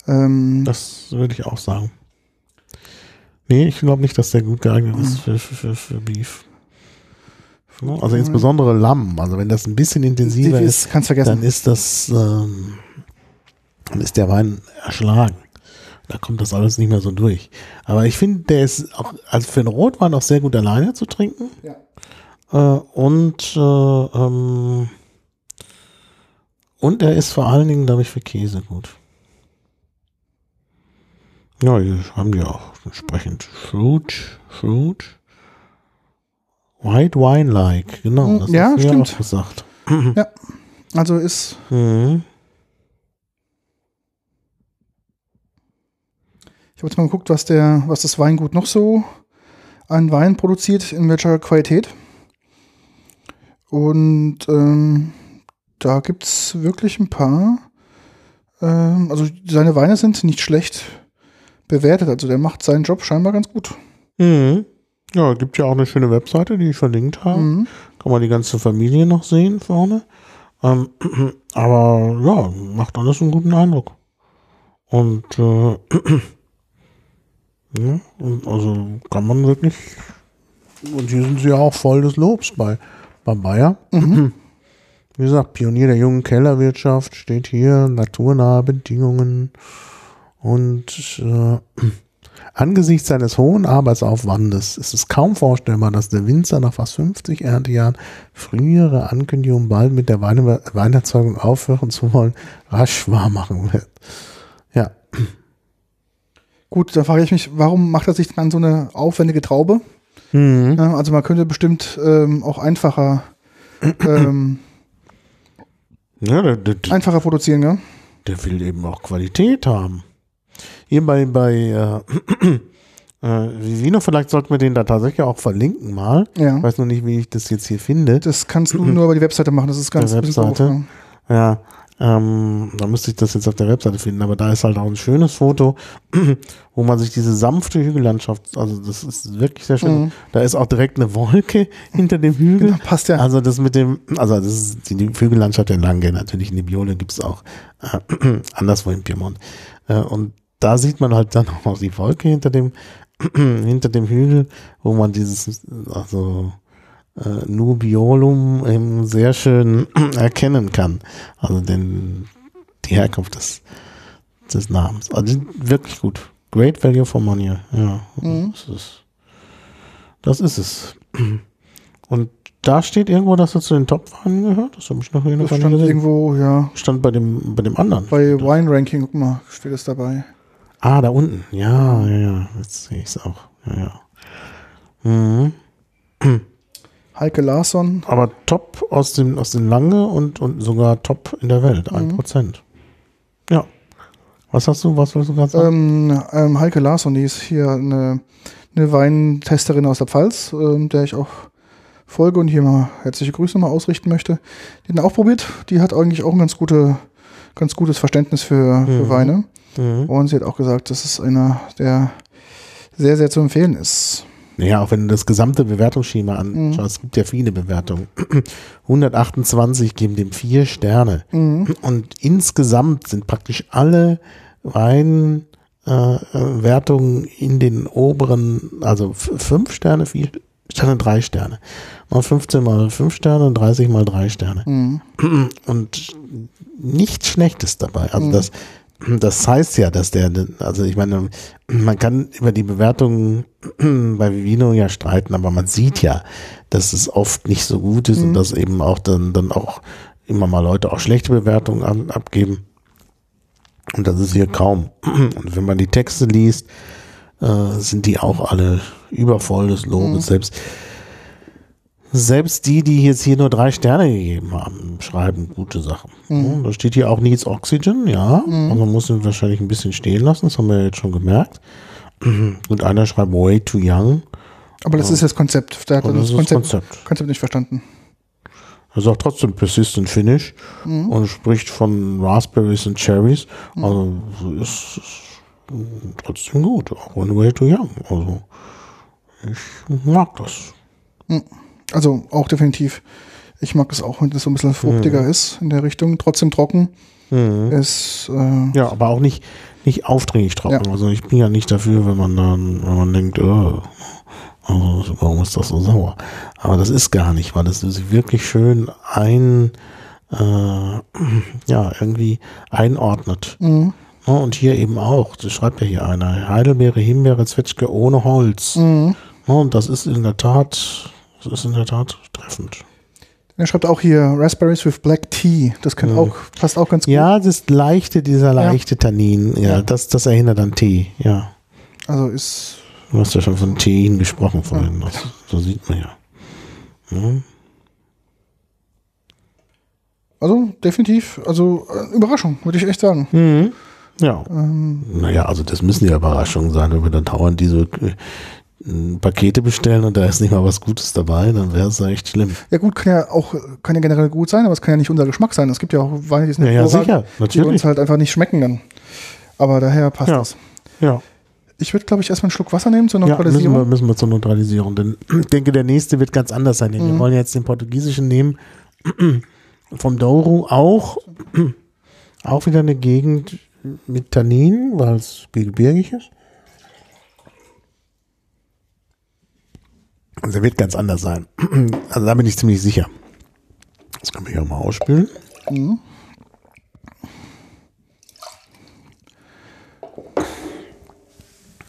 Ähm, Das würde ich auch sagen. Nee, ich glaube nicht, dass der gut geeignet ist für, für, für, für Beef. Also insbesondere Lamm. Also wenn das ein bisschen intensiver ist, ist, dann ist das, ähm, dann ist der Wein erschlagen. Da kommt das alles nicht mehr so durch. Aber ich finde, der ist auch, also für einen Rotwein auch sehr gut alleine zu trinken. Ja. Äh, und, äh, ähm, und er ist vor allen Dingen, glaube ich, für Käse gut. Ja, hier haben die auch entsprechend Fruit, Fruit. White Wine-like, genau. Hm, Das ja, hast du stimmt. auch gesagt. Also ist, Mhm. ich habe jetzt mal geguckt, was der, was das Weingut noch so an Wein produziert, in welcher Qualität. Und ähm, da gibt es wirklich ein paar. Ähm, also seine Weine sind nicht schlecht bewertet. Also der macht seinen Job scheinbar ganz gut. Mhm. Ja, gibt ja auch eine schöne Webseite, die ich verlinkt habe. Mhm. Kann man die ganze Familie noch sehen vorne. Ähm, aber ja, macht alles einen guten Eindruck. Und, äh, ja, und also kann man wirklich. Und hier sind sie ja auch voll des Lobs bei, bei Bayer. Mhm. Wie gesagt, Pionier der jungen Kellerwirtschaft steht hier, naturnahe Bedingungen. Und äh, angesichts seines hohen Arbeitsaufwandes ist es kaum vorstellbar, dass der Winzer nach fast 50 Erntejahren frühere Ankündigungen bald mit der Weine Weinerzeugung aufhören zu wollen, rasch wahrmachen wird. Ja, Gut, da frage ich mich, warum macht er sich dann so eine aufwendige Traube? mhm. Also man könnte bestimmt ähm, auch einfacher, ähm, ja der, der, der, einfacher produzieren, ja? der will eben auch Qualität haben. Hier bei, bei äh, äh, Vivino, vielleicht sollten wir den da tatsächlich auch verlinken mal. Ja. Ich weiß noch nicht, wie ich das jetzt hier finde. Das kannst du nur über die Webseite machen, das ist ganz Der ein bisschen Webseite? doof, Ja, ähm, da müsste ich das jetzt auf der Webseite finden, aber da ist halt auch ein schönes Foto, wo man sich diese sanfte Hügellandschaft, also das ist wirklich sehr schön. Mhm. Da ist auch direkt eine Wolke hinter dem Hügel. Genau, passt ja. Also das mit dem, also das ist die, die Hügellandschaft der Lange, natürlich in Nebbiolo gibt es auch äh, anderswo in Piemont. Äh, und da sieht man halt dann auch noch die Wolke hinter dem, hinter dem Hügel, wo man dieses, also äh, Nubiolum eben sehr schön erkennen kann. Also den, die Herkunft des, des Namens. Also wirklich gut. Great Value for Money. Ja, Mhm. das ist das ist es. Und da steht irgendwo, dass er zu den Top-Weinen gehört. Das habe ich noch Das stand gesehen. irgendwo, ja, Stand bei dem, bei dem anderen. bei Wine Ranking, guck mal, steht es dabei. Ah, da unten. Ja, ja, ja. Jetzt sehe ich es auch. Ja, ja. Mhm. Heike Larsson, Aber top aus dem, aus den Lange und, und sogar top in der Welt. Ein Mhm. Prozent. Ja. Was hast du, was willst du gerade sagen? ähm, ähm, Heike Larsson, die ist hier eine, eine Weintesterin aus der Pfalz, ähm, der ich auch folge und hier mal herzliche Grüße mal ausrichten möchte. Die hat auch probiert, die hat eigentlich auch ein ganz, gute, ganz gutes Verständnis für, für Mhm. Weine. Mhm. Und sie hat auch gesagt, das ist einer, der sehr, sehr zu empfehlen ist. Ja, auch wenn du das gesamte Bewertungsschema anschaust, Mhm. es gibt ja viele Bewertungen. 128 geben dem vier Sterne. Mhm. Und insgesamt sind praktisch alle Weinwertungen äh, äh, Wertungen in den oberen, also fünf Sterne, vier Sterne, drei Sterne. Mal 15 mal fünf Sterne und 30 mal drei Sterne. Mhm. Und nichts Schlechtes dabei. Also Mhm. das, das heißt ja, dass der, also ich meine, man kann über die Bewertungen bei Vivino ja streiten, aber man sieht ja, dass es oft nicht so gut ist und Mhm. dass eben auch dann, dann auch immer mal Leute auch schlechte Bewertungen an, abgeben. Und das ist hier kaum. Und wenn man die Texte liest, äh, sind die auch alle übervoll des Lobes. Mhm. Selbst, selbst die, die jetzt hier nur drei Sterne gegeben haben, schreiben gute Sachen. Mhm. Da steht hier auch Needs Oxygen, ja. Mhm. Also man muss ihn wahrscheinlich ein bisschen stehen lassen, das haben wir jetzt schon gemerkt. Und einer schreibt way too young. Aber das Ja. ist das Konzept. Der hat Und das, das Konzept, Konzept. Konzept nicht verstanden. Er sagt trotzdem Persistent Finish Mhm. und spricht von Raspberries und Cherries. Also ist, trotzdem gut, auch on way too young. Also ich mag das. Also auch definitiv. Ich mag es auch, wenn das so ein bisschen fruchtiger ist in der Richtung. Trotzdem trocken. Mhm. Ist, äh, Ja, aber auch nicht, nicht aufdringlich trocken. Also ich bin ja nicht dafür, wenn man dann, wenn man denkt, oh, also warum ist das so sauer? Aber das ist gar nicht, weil das sich wirklich schön ein, äh, ja, irgendwie einordnet. mh, Ja, und hier eben auch, das schreibt ja hier einer, Heidelbeere, Himbeere, Zwetschge ohne Holz. mh. Ja, und das ist in der Tat, das ist in der Tat treffend. Er schreibt auch hier Raspberries with Black Tea. Das kann Mhm. auch, passt auch ganz gut. Ja, das leichte, dieser leichte Tannin, ja, Ja. Das, das erinnert an Tee, ja. Also ist, Du hast ja schon von Tein gesprochen vorhin. Das, so sieht man ja. Mhm. also definitiv, also äh, Überraschung, würde ich echt sagen. Mhm. Ja. Ähm, Naja, also das müssen ja Überraschungen sein, wenn wir dann dauernd diese äh, Pakete bestellen und da ist nicht mal was Gutes dabei, dann wäre es ja echt schlimm. ja gut, kann ja auch, kann ja generell gut sein, aber es kann ja nicht unser Geschmack sein. Es gibt ja auch Weine, die sind Ja, ja, sicher, die uns natürlich. halt einfach nicht schmecken dann. Aber daher passt Ja. das. Ja, Ich würde, glaube ich, erstmal einen Schluck Wasser nehmen zur ja müssen, wir, Neutralisierung. müssen wir zur Neutralisierung. Denn ich denke, der nächste wird ganz anders sein. Denn wir wollen jetzt den portugiesischen nehmen. Vom Douro auch, auch wieder eine Gegend mit Tannin, weil es gebirgig ist. Also er wird ganz anders sein. Also da bin ich ziemlich sicher. Das kann man hier auch mal ausspülen.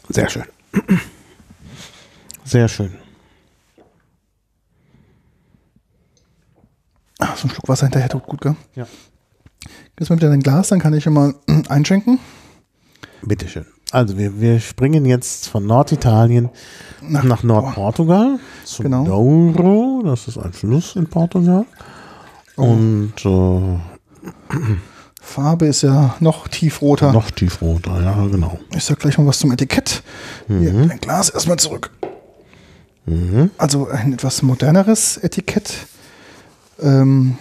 Sehr schön. Sehr schön. Ah, so ein Schluck Wasser hinterher tut gut, gell? Ja. Gibst mir wieder dein Glas, dann kann ich schon mal einschenken. Bitteschön. Also wir, wir springen jetzt von Norditalien nach, Nordportugal zum Genau. Douro. Das ist ein Fluss in Portugal. Und äh, Farbe ist ja noch tiefroter. noch tiefroter, ja genau. Ich sag gleich mal was zum Etikett. Hier, dein Glas erstmal zurück. Also ein etwas moderneres Etikett. Ähm,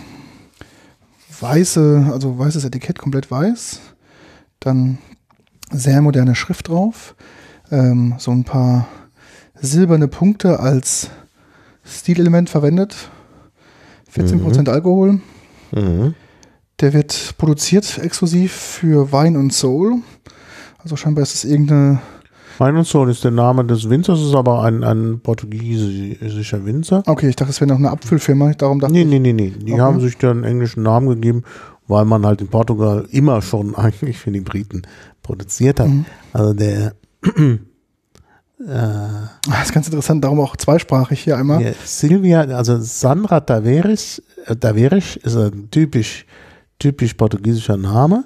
weiße, also weißes Etikett, komplett weiß. Dann sehr moderne Schrift drauf. Ähm, so ein paar silberne Punkte als Stilelement verwendet. 14% Alkohol. Mhm. Der wird produziert exklusiv für Wein und Soul. Also scheinbar ist es irgendeine. Wein und Soul ist der Name des Winzers, ist aber ein, ein portugiesischer Winzer. Okay, ich dachte, es wäre noch eine Apfelfirma. Darum dachte Nee, ich. nee, nee, nee. Die Okay. haben sich dann einen englischen Namen gegeben, weil man halt in Portugal immer schon eigentlich für die Briten produziert hat. Mhm. Also der Ah, Das ist ganz interessant, darum auch zweisprachig hier einmal. Ja, Silvia, also Sandra Taveres, äh, Taveres ist ein typisch, typisch portugiesischer Name.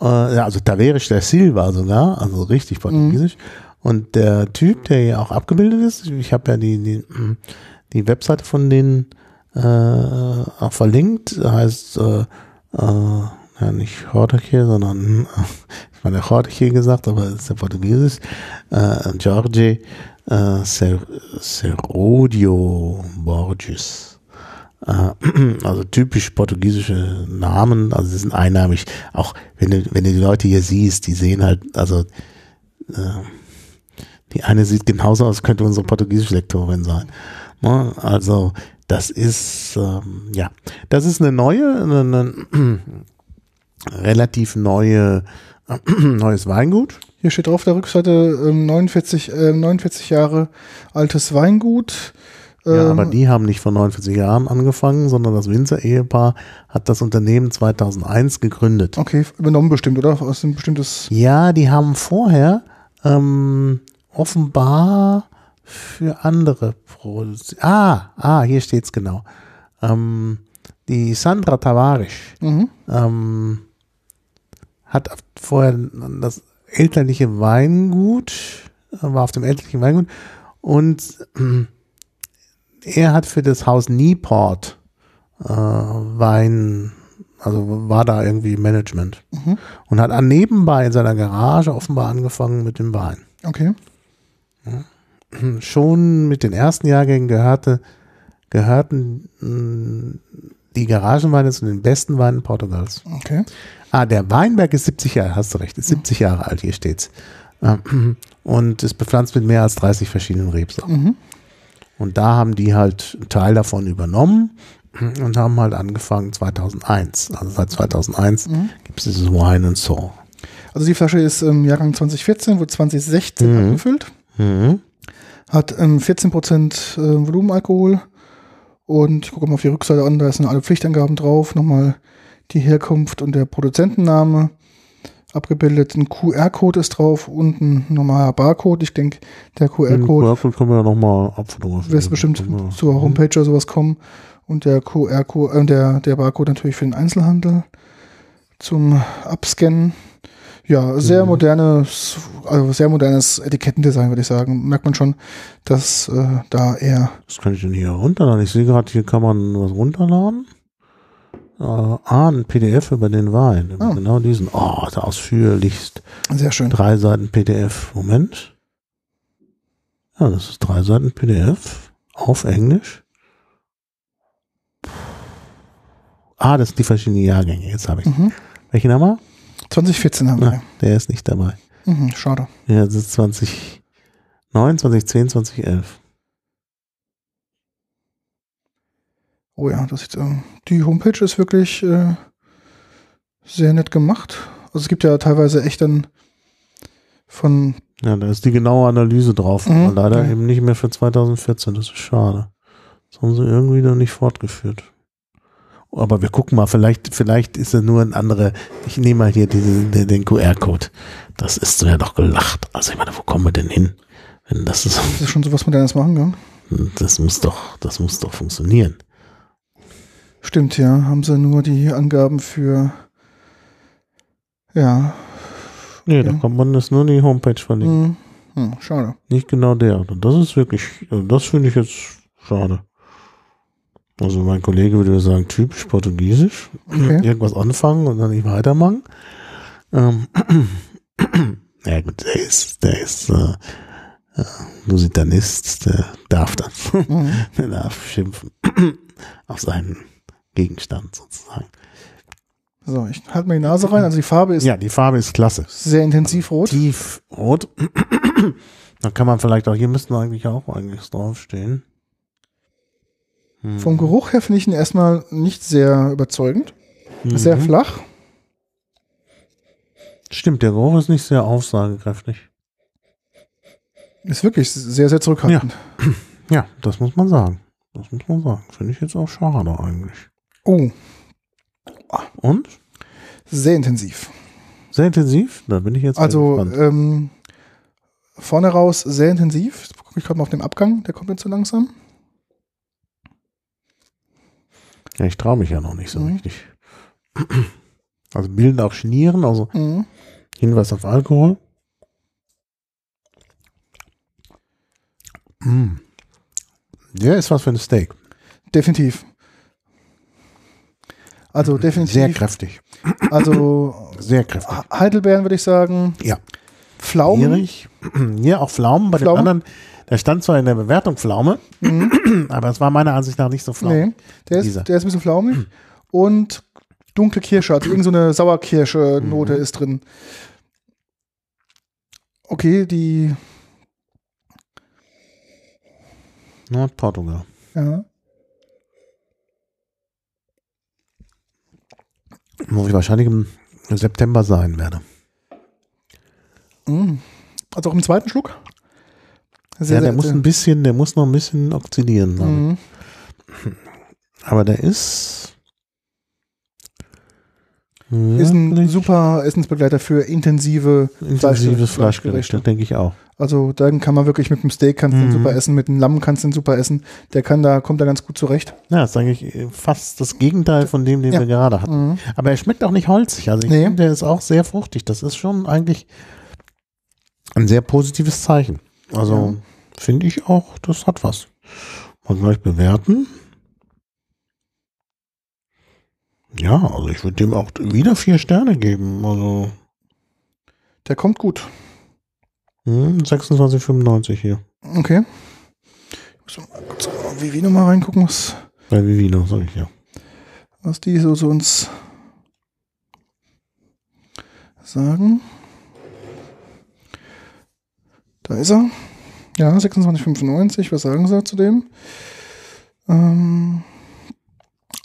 Äh, also Taveres der Silva sogar, also richtig portugiesisch. Und der Typ, der hier auch abgebildet ist, ich habe ja die, die, die Webseite von denen äh, auch verlinkt, heißt äh, äh, ja nicht Jorge, sondern ich meine Jorge gesagt, aber es ist ja portugiesisch, äh, Jorge äh, Ser, Serodio Borges. Äh, also typisch portugiesische Namen, also sie sind einnamig. Auch wenn du, wenn du die Leute hier siehst, die sehen halt, also äh, die eine sieht genauso aus, könnte unsere portugiesische Lektorin sein. Ne? Also das ist, ähm, ja, das ist eine neue, eine, eine relativ neue, neues Weingut. Hier steht drauf der Rückseite ähm, 49, äh, 49 Jahre altes Weingut. Ja, Ähm, aber die haben nicht vor 49 Jahren angefangen, sondern das Winzer-Ehepaar hat das Unternehmen 2001 gegründet. Okay, übernommen bestimmt, oder? Aus einem bestimmtes. Ja, die haben vorher ähm, offenbar für andere produziert. Ah, ah, hier steht's genau. Ähm, die Sandra Tavares Mhm. ähm, hat vorher das elterliche Weingut, äh, war auf dem elterlichen Weingut und ähm, er hat für das Haus Nieport äh, Wein, also war da irgendwie Management Mhm. und hat an nebenbei in seiner Garage offenbar angefangen mit dem Wein. Okay. Schon mit den ersten Jahrgängen gehörte, gehörten mh, die Garagenweine zu den besten Weinen Portugals. Okay. Ah, der Weinberg ist 70 Jahre, hast du recht, ist 70 Jahre alt, hier steht's. Und ist bepflanzt mit mehr als 30 verschiedenen Rebsorten. Mhm. Und da haben die halt einen Teil davon übernommen und haben halt angefangen 2001. Also seit 2001 gibt es dieses Wine and Soul. Also die Flasche ist im Jahrgang 2014, wurde 2016 Mhm. abgefüllt. Mhm. Hat ähm, 14% äh, Volumenalkohol. Und ich gucke mal auf die Rückseite an, da sind alle Pflichtangaben drauf. Nochmal die Herkunft und der Produzentenname abgebildet. Ein QR-Code ist drauf und ein normaler Barcode. Ich denke, der Den QR-Code QR-Code können wir ja nochmal abfotografieren. wird bestimmt wir- zur Homepage oder sowas kommen. Und der QR-Code, äh, der, der Barcode natürlich für den Einzelhandel zum Abscannen. Ja, sehr Mhm. modernes, also sehr modernes Etikettendesign, würde ich sagen. Merkt man schon, dass äh, da eher Was kann ich denn hier runterladen? Ich sehe gerade, hier kann man was runterladen. Äh, ah, ein PDF über den Wein. Über Ah. Genau diesen. Oh, da ausführlichst. sehr schön. Drei Seiten PDF. Moment. Ja, das ist drei Seiten PDF auf Englisch. Ah, das sind die verschiedenen Jahrgänge. Jetzt habe ich. Mhm. Welchen haben wir? 2014 haben Na, wir. der ist nicht dabei. Mhm, schade. Ja, das ist 2009, 2010, 2011. Oh ja, das ist, ähm, die Homepage ist wirklich äh, sehr nett gemacht. Also es gibt ja teilweise echt dann von, Ja, da ist die genaue Analyse drauf. Mhm, aber leider okay. eben nicht mehr für 2014. Das ist schade. Das haben sie irgendwie noch nicht fortgeführt. Aber wir gucken mal, vielleicht, vielleicht ist er nur ein anderer. Ich nehme mal hier diesen, den, den QR-Code. Das ist ja doch gelacht. Also ich meine, wo kommen wir denn hin? Wenn das ist, das ist schon sowas Modernes machen, ja. das muss doch, das muss doch funktionieren. Stimmt, ja. Haben sie nur die Angaben für, ja, Nee, da Ja. kommt man das nur die Homepage verlinken. hm, hm, schade. Nicht genau der. Das ist wirklich, also das finde ich jetzt schade. Also mein Kollege würde sagen, typisch portugiesisch. Okay. Irgendwas anfangen und dann nicht weitermachen. Ähm, ja gut, der ist, der ist äh, äh, Lusitanist, der darf das. Mhm. der darf schimpfen. auf seinen Gegenstand sozusagen. So, ich halte mal die Nase rein. Also die Farbe ist Ja, die Farbe ist klasse. sehr intensiv rot. Tief rot. Dann kann man vielleicht auch, hier müssten eigentlich auch eigentlich draufstehen. Vom Geruch her finde ich ihn erstmal nicht sehr überzeugend. Sehr Mhm. flach. Stimmt, der Geruch ist nicht sehr aussagekräftig. Ist wirklich sehr, sehr zurückhaltend. Ja, das muss man sagen. Das muss man sagen. Finde ich jetzt auch schade eigentlich. Oh, Und? sehr intensiv. Sehr intensiv? Da bin ich jetzt Also ähm, vorne raus sehr intensiv. Gucke ich gerade mal auf den Abgang, der kommt jetzt so langsam. Ja, ich traue mich ja noch nicht so Mhm. richtig. Also bilden auch Schnieren, also Mhm. Hinweis auf Alkohol. Mm. Der ist was für ein Steak. Definitiv. Also definitiv. Sehr kräftig. Also Sehr kräftig. Heidelbeeren würde ich sagen. Ja. Pflaumen. Hier auch Pflaumen. Bei Pflaumen? dem anderen, da stand zwar in der Bewertung Pflaume, aber es war meiner Ansicht nach nicht so Pflaume. Nee, der Dieser. ist, der ist ein bisschen flaumig. Und dunkle Kirsche, also irgend so eine Sauerkirsche-Note Mhm. ist drin. Okay, die, Nordportugal. ja. Wo ich wahrscheinlich im September sein werde. Mm. Also auch im zweiten Schluck. Sehr, ja, der sehr- muss ein bisschen, der muss noch ein bisschen oxidieren. Mhm. Aber der ist. Ist ein super Essensbegleiter für intensive intensives Fleischgerichte. Fleischgericht, denke ich auch. Also dann kann man wirklich mit dem Steak kannst du den Mhm. super essen, mit dem Lamm kannst du den super essen. Der kann da, kommt da ganz gut zurecht. Ja, ist eigentlich fast das Gegenteil von dem, den Ja. wir gerade hatten. Mhm. Aber er schmeckt auch nicht holzig. Also ich Nee. finde, der ist auch sehr fruchtig. Das ist schon eigentlich ein sehr positives Zeichen. Also finde ich auch, das hat was. Mal gleich bewerten. Ja, also ich würde dem auch wieder vier Sterne geben. Also Der kommt gut. hm, 26,95 hier. Okay. Ich muss mal kurz auf Vivi nochmal reingucken, was, Bei Vivino, sag ich ja. was die so, so uns sagen. Da ist er. Ja, 26,95. Was sagen sie zu dem? Ähm,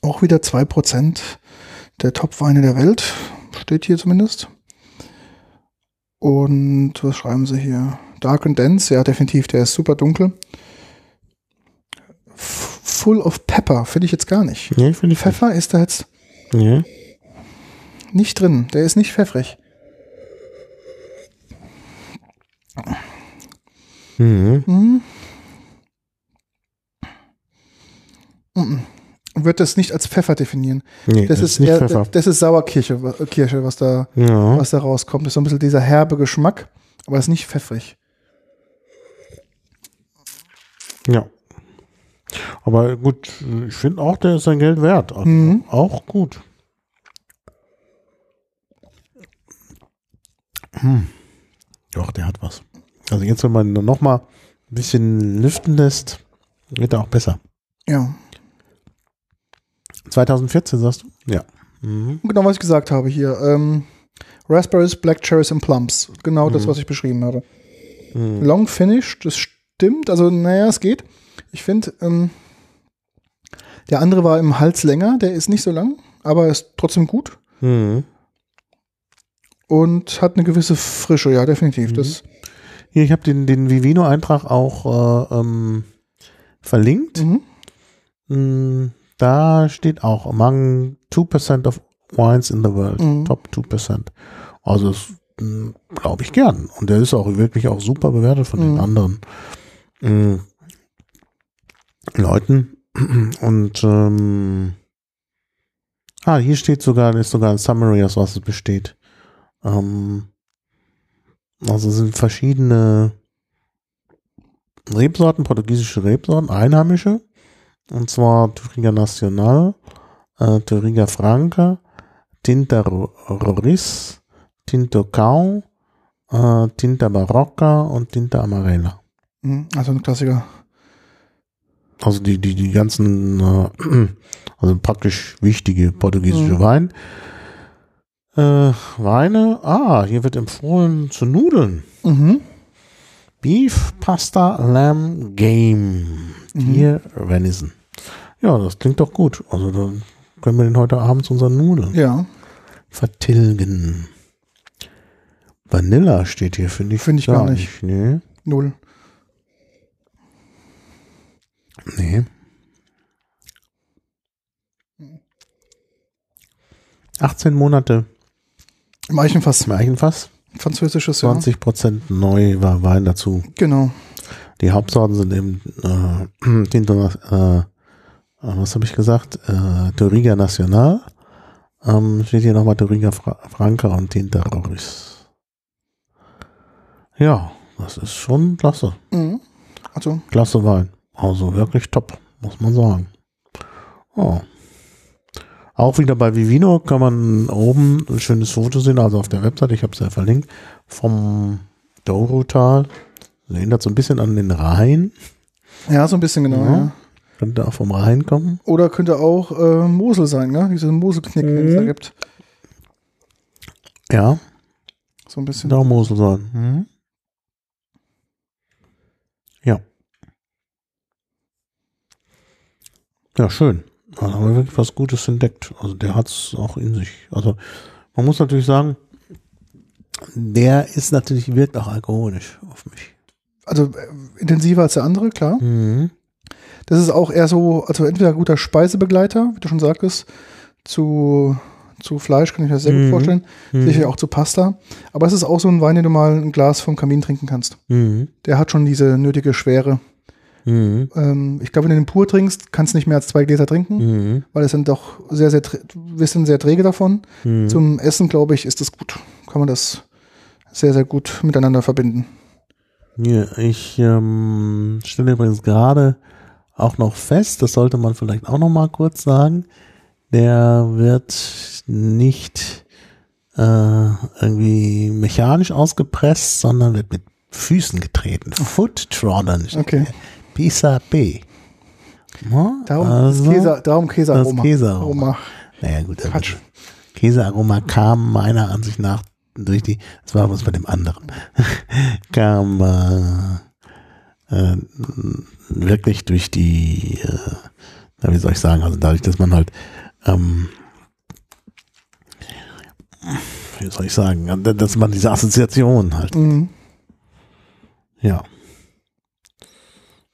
auch wieder 2% der Top-Weine der Welt. Steht hier zumindest. Und was schreiben sie hier? Dark and Dense, ja, definitiv, der ist super dunkel. F full of Pepper, finde ich jetzt gar nicht. Nee, finde ich Pfeffer ist da jetzt Nee. nicht drin. Der ist nicht pfeffrig. Mhm. Mhm. würde das nicht als Pfeffer definieren. Nee, Das, ist, nicht eher, Pfeffer. das ist Sauerkirsche, äh, Kirsche, was da, Ja. was da rauskommt. Das ist so ein bisschen dieser herbe Geschmack, aber ist nicht pfeffrig. ja. Aber gut, ich finde auch, der ist sein Geld wert. Also Mhm. Auch gut. Hm. Doch, der hat was. Also jetzt, wenn man noch mal ein bisschen lüften lässt, wird er auch besser. Ja. 2014, sagst du? Ja. Mhm. Genau, was ich gesagt habe hier. Ähm, Raspberries, Black Cherries und Plums. Genau das, was ich beschrieben habe. Mhm. Long Finish, das stimmt. Also, naja, es geht. Ich finde, ähm, der andere war im Hals länger. Der ist nicht so lang, aber ist trotzdem gut. Mhm. Und hat eine gewisse Frische, ja, definitiv. Das, Hier, ich habe den, den Vivino-Eintrag auch äh, ähm, verlinkt. mhm. Mm, Da steht auch among 2% of wines in the world. Mhm. Top 2%. Also das glaube ich gern. Und der ist auch wirklich auch super bewertet von den Mhm. anderen mm, Leuten. Und ähm, ah, hier steht sogar, ist sogar ein Summary, aus was es besteht. Ähm, also sind verschiedene Rebsorten, portugiesische Rebsorten, einheimische. Und zwar Thüringer Nacional, äh, Thüringer Franca, Tinta Ro- Roriz, Tinto Cau, äh, Tinta Barocca und Tinta Amarela. Mhm. Also ein Klassiker. Also die, die, die ganzen, äh, also praktisch wichtige portugiesische Mhm. Wein. Äh, Weine, ah, hier wird empfohlen zu Nudeln. Mhm. Beef, Pasta, Lamb, Game. Mhm. Deer, Venison. Ja, das klingt doch gut. Also dann können wir den heute Abend zu unseren Nudeln Ja, vertilgen. Vanilla steht hier, finde ich. Finde ich gar nicht. Nee. null. Nee. 18 Monate Im Eichenfass. im Eichenfass, Französisches, ja. 20 Prozent neu war Wein dazu. Genau. Die Hauptsorten sind eben äh, Tinto, äh, äh, was habe ich gesagt? Äh, Touriga Nacional. Ähm, steht hier nochmal Touriga Fra Franca und Tinta Roriz. Ja, das ist schon klasse. Mhm. Also, Klasse Wein. Also wirklich top, muss man sagen. Oh. Auch wieder bei Vivino kann man oben ein schönes Foto sehen, also auf der Website, ich habe es ja verlinkt, vom Douro-Tal. Erinnert so ein bisschen an den Rhein. ja, so ein bisschen genau, Ja. ja. Könnte auch vom Rhein kommen. Oder könnte auch äh, Mosel sein, ne? Diese Moselknick, den es da Mhm. gibt. Ja, So ein bisschen. auch Mosel sein. Mhm. Ja. Ja, schön. Da haben wir wirklich was Gutes entdeckt. Also der hat es auch in sich. Also man muss natürlich sagen, der ist natürlich, wirkt auch alkoholisch auf mich. Also äh, intensiver als der andere, klar. Mhm. Das ist auch eher so, also entweder ein guter Speisebegleiter, wie du schon sagtest, zu, zu Fleisch kann ich mir sehr Mhm. gut vorstellen. Mhm. Sicher auch zu Pasta. Aber es ist auch so ein Wein, den du mal ein Glas vom Kamin trinken kannst. Mhm. Der hat schon diese nötige Schwere. Mhm. Ähm, ich glaube, wenn du den pur trinkst, kannst du nicht mehr als zwei Gläser trinken, Mhm. weil es sind doch sehr, sehr, wirst dann sehr träge davon. Mhm. Zum Essen, glaube ich, ist das gut. Kann man das sehr, sehr gut miteinander verbinden. Hier, ich ähm, stelle übrigens gerade auch noch fest, das sollte man vielleicht auch noch mal kurz sagen, der wird nicht äh, irgendwie mechanisch ausgepresst, sondern wird mit Füßen getreten. Foot trodden. Okay. Pisa P. Ja, Darum, also, das Käse, darum Käsearoma. das Käsearoma. Aroma. Naja, gut, Quatsch. Käsearoma kam meiner Ansicht nach durch die, das war was bei dem anderen, kam äh, äh, wirklich durch die, äh, wie soll ich sagen, also dadurch, dass man halt, ähm, wie soll ich sagen, dass man diese Assoziation halt, Mhm. ja.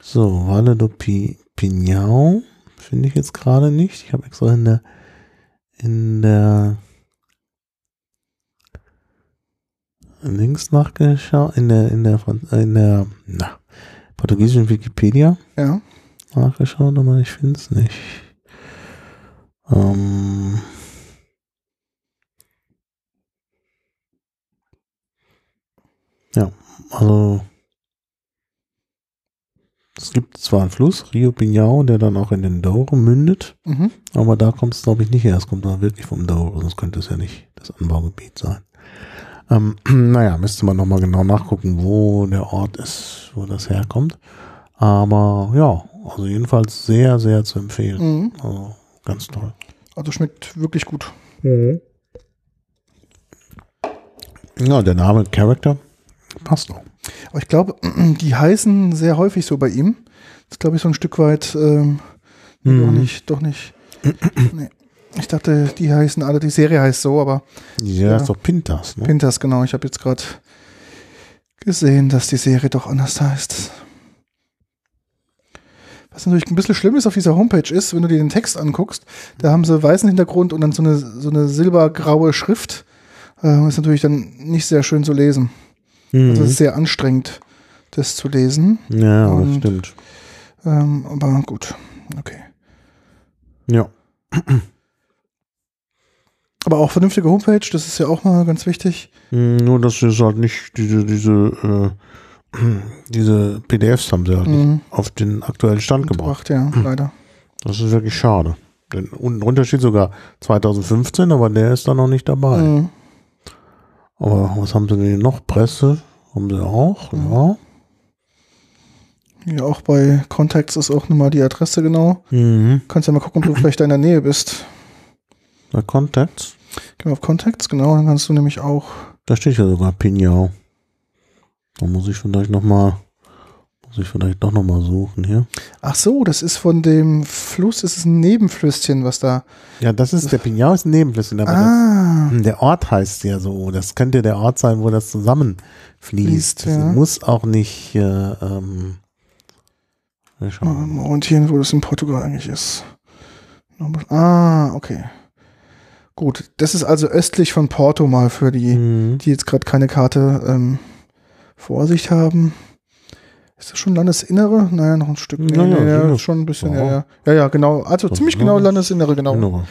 So, Valle do Pi, Pinhão finde ich jetzt gerade nicht. Ich habe extra in der in der links nachgeschaut, in der in der äh, in der na, portugiesischen Wikipedia Ja. nachgeschaut, aber ich finde es nicht. Ähm, ja, also es gibt zwar einen Fluss, Rio Pinhao, der dann auch in den Douro mündet, Mhm. aber da kommt es, glaube ich, nicht her. Es kommt da wirklich vom Douro, sonst könnte es ja nicht das Anbaugebiet sein. Ähm, naja, müsste man nochmal genau nachgucken, wo der Ort ist, wo das herkommt. Aber ja, also jedenfalls sehr, sehr zu empfehlen. Mhm. Also ganz toll. Also schmeckt wirklich gut. Ja, der Name Character passt auch. Aber ich glaube, die heißen sehr häufig so bei ihm. Das ist, glaube ich, so ein Stück weit ähm, nee, doch Mhm. nicht, doch nicht. nee. Ich dachte, die heißen alle, die Serie heißt so, aber Ja, Ja. ist doch Pintas, ne? Pintas, genau. Ich habe jetzt gerade gesehen, dass die Serie doch anders heißt. Was natürlich ein bisschen schlimm ist auf dieser Homepage ist, wenn du dir den Text anguckst, da haben sie weißen Hintergrund und dann so eine, so eine silbergraue Schrift. Äh, ist natürlich dann nicht sehr schön zu lesen. Mhm. Also es ist sehr anstrengend, das zu lesen. ja, das und- stimmt. Ähm, aber gut, okay. Ja. Aber auch vernünftige Homepage, das ist ja auch mal ganz wichtig. Mm, Nur, dass sie es halt nicht, diese, diese, äh, diese PDFs haben sie halt nicht Mhm. auf den aktuellen Stand gebracht. Gebracht, ja, leider. Das ist wirklich schade. Denn unten drunter steht sogar 2015, aber der ist da noch nicht dabei. Mhm. Aber was haben sie denn noch? Presse haben sie auch, ja. Ja, auch bei Contacts ist auch nochmal die Adresse genau. Mhm. Kannst ja mal gucken, ob du vielleicht da in der Nähe bist. Bei Contacts, Geh mal auf Contacts, genau, dann kannst du nämlich auch. da steht ja sogar Pinhao. Da muss ich vielleicht nochmal, muss ich vielleicht doch nochmal suchen hier. Ach so, das ist von dem Fluss, es ist ein Nebenflüsschen, was da. Ja, das ist, der Pinhao ist ein Nebenflüsschen, aber das, Ah, Hm, Der Ort heißt ja so. Das könnte der Ort sein, wo das zusammenfließt. Fließt, Das ja. muss auch nicht. Äh, ähm, wir schauen. mal orientieren, wo das in Portugal eigentlich ist. Ah, okay. Gut, das ist also östlich von Porto mal für die, Mhm. die jetzt gerade keine Karte ähm, vor sich haben. Ist das schon Landesinnere? Naja, noch ein Stück. Nee, Ja, ja, nee, ja, ja. schon ein bisschen. Ja. Ja, ja, ja, genau. Also Das ziemlich genau Landesinnere, genau. Genau.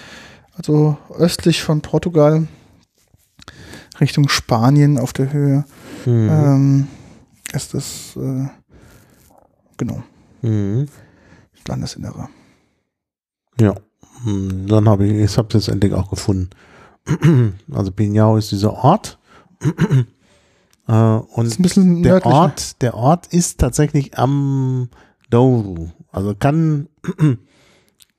Also östlich von Portugal, Richtung Spanien auf der Höhe, Mhm. ähm, ist das, äh, genau, Mhm. Landesinnere. Ja. Hm, Dann habe ich, ich habe es jetzt endlich auch gefunden. Also Pinhao ist dieser Ort. äh, und der nördlicher. Ort, der Ort ist tatsächlich am Douro. Also kann,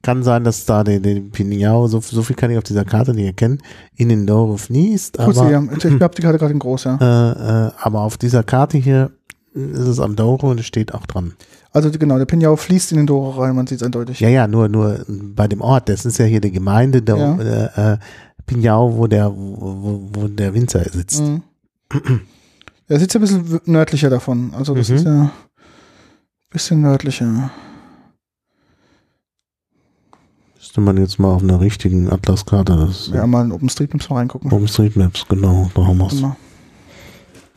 kann sein, dass da der, der Pinhao, so, so viel kann ich auf dieser Karte nicht erkennen, in den Douro fließt. Aber, ja, ich habe die Karte gerade in groß, ja. äh, äh, aber auf dieser Karte hier ist es am Douro und es steht auch dran. Also genau, der Pinhao fließt in den Douro rein, man sieht es eindeutig. Ja, ja, nur, nur bei dem Ort. Das ist ja hier die Gemeinde Do Ja. äh, äh, Pinhao, wo der, wo, wo der Winzer sitzt. Mhm. Er sitzt ja ein bisschen nördlicher davon. Also das Mhm. ist ja ein bisschen nördlicher. Müsste man jetzt mal auf einer richtigen Atlaskarte, das Ja, mal in OpenStreetMaps mal reingucken. OpenStreetMaps, genau, da haben wir es. Mal.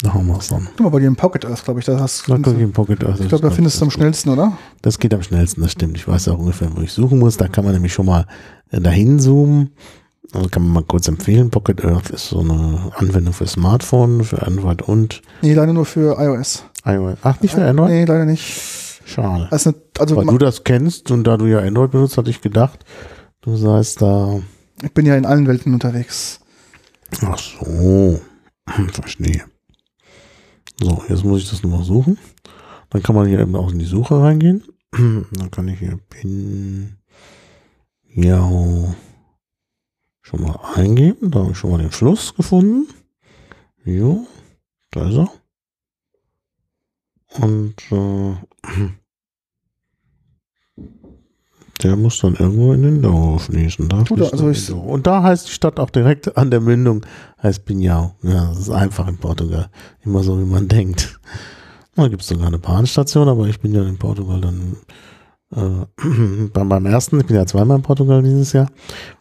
Da haben wir es dann. Guck mal bei dir im Pocket Earth, glaube ich. Da hast, Da ich im Pocket Earth. ich glaube, da findest du es am schnellsten, oder? Das geht am schnellsten, das stimmt. Ich weiß auch ungefähr, wo ich suchen muss. Da kann man nämlich schon mal äh, dahin zoomen. Also kann man mal kurz empfehlen. Pocket Earth ist so eine Anwendung für Smartphone, für Android und Nee, leider nur für iOS. iOS. Ach, nicht für Android? Nee, leider nicht. Schade. Also, also Weil du das kennst und da du ja Android benutzt, hatte ich gedacht, du seist da. ich bin ja in allen Welten unterwegs. Ach so. Hm, Verstehe. So, jetzt muss ich das nochmal suchen. Dann kann man hier eben auch in die Suche reingehen. Dann kann ich hier Pin Yao schon mal eingeben. Da habe ich schon mal den Fluss gefunden. Jo, da ist er. Und äh, der muss dann irgendwo in den Douro fließen. Da Tut er, also ich-. Und da heißt die Stadt auch direkt an der Mündung, heißt Pinhao. Ja, das ist einfach in Portugal. Immer so, wie man denkt. Da gibt es sogar eine Bahnstation, aber ich bin ja in Portugal dann äh, beim, ersten, ich bin ja zweimal in Portugal dieses Jahr,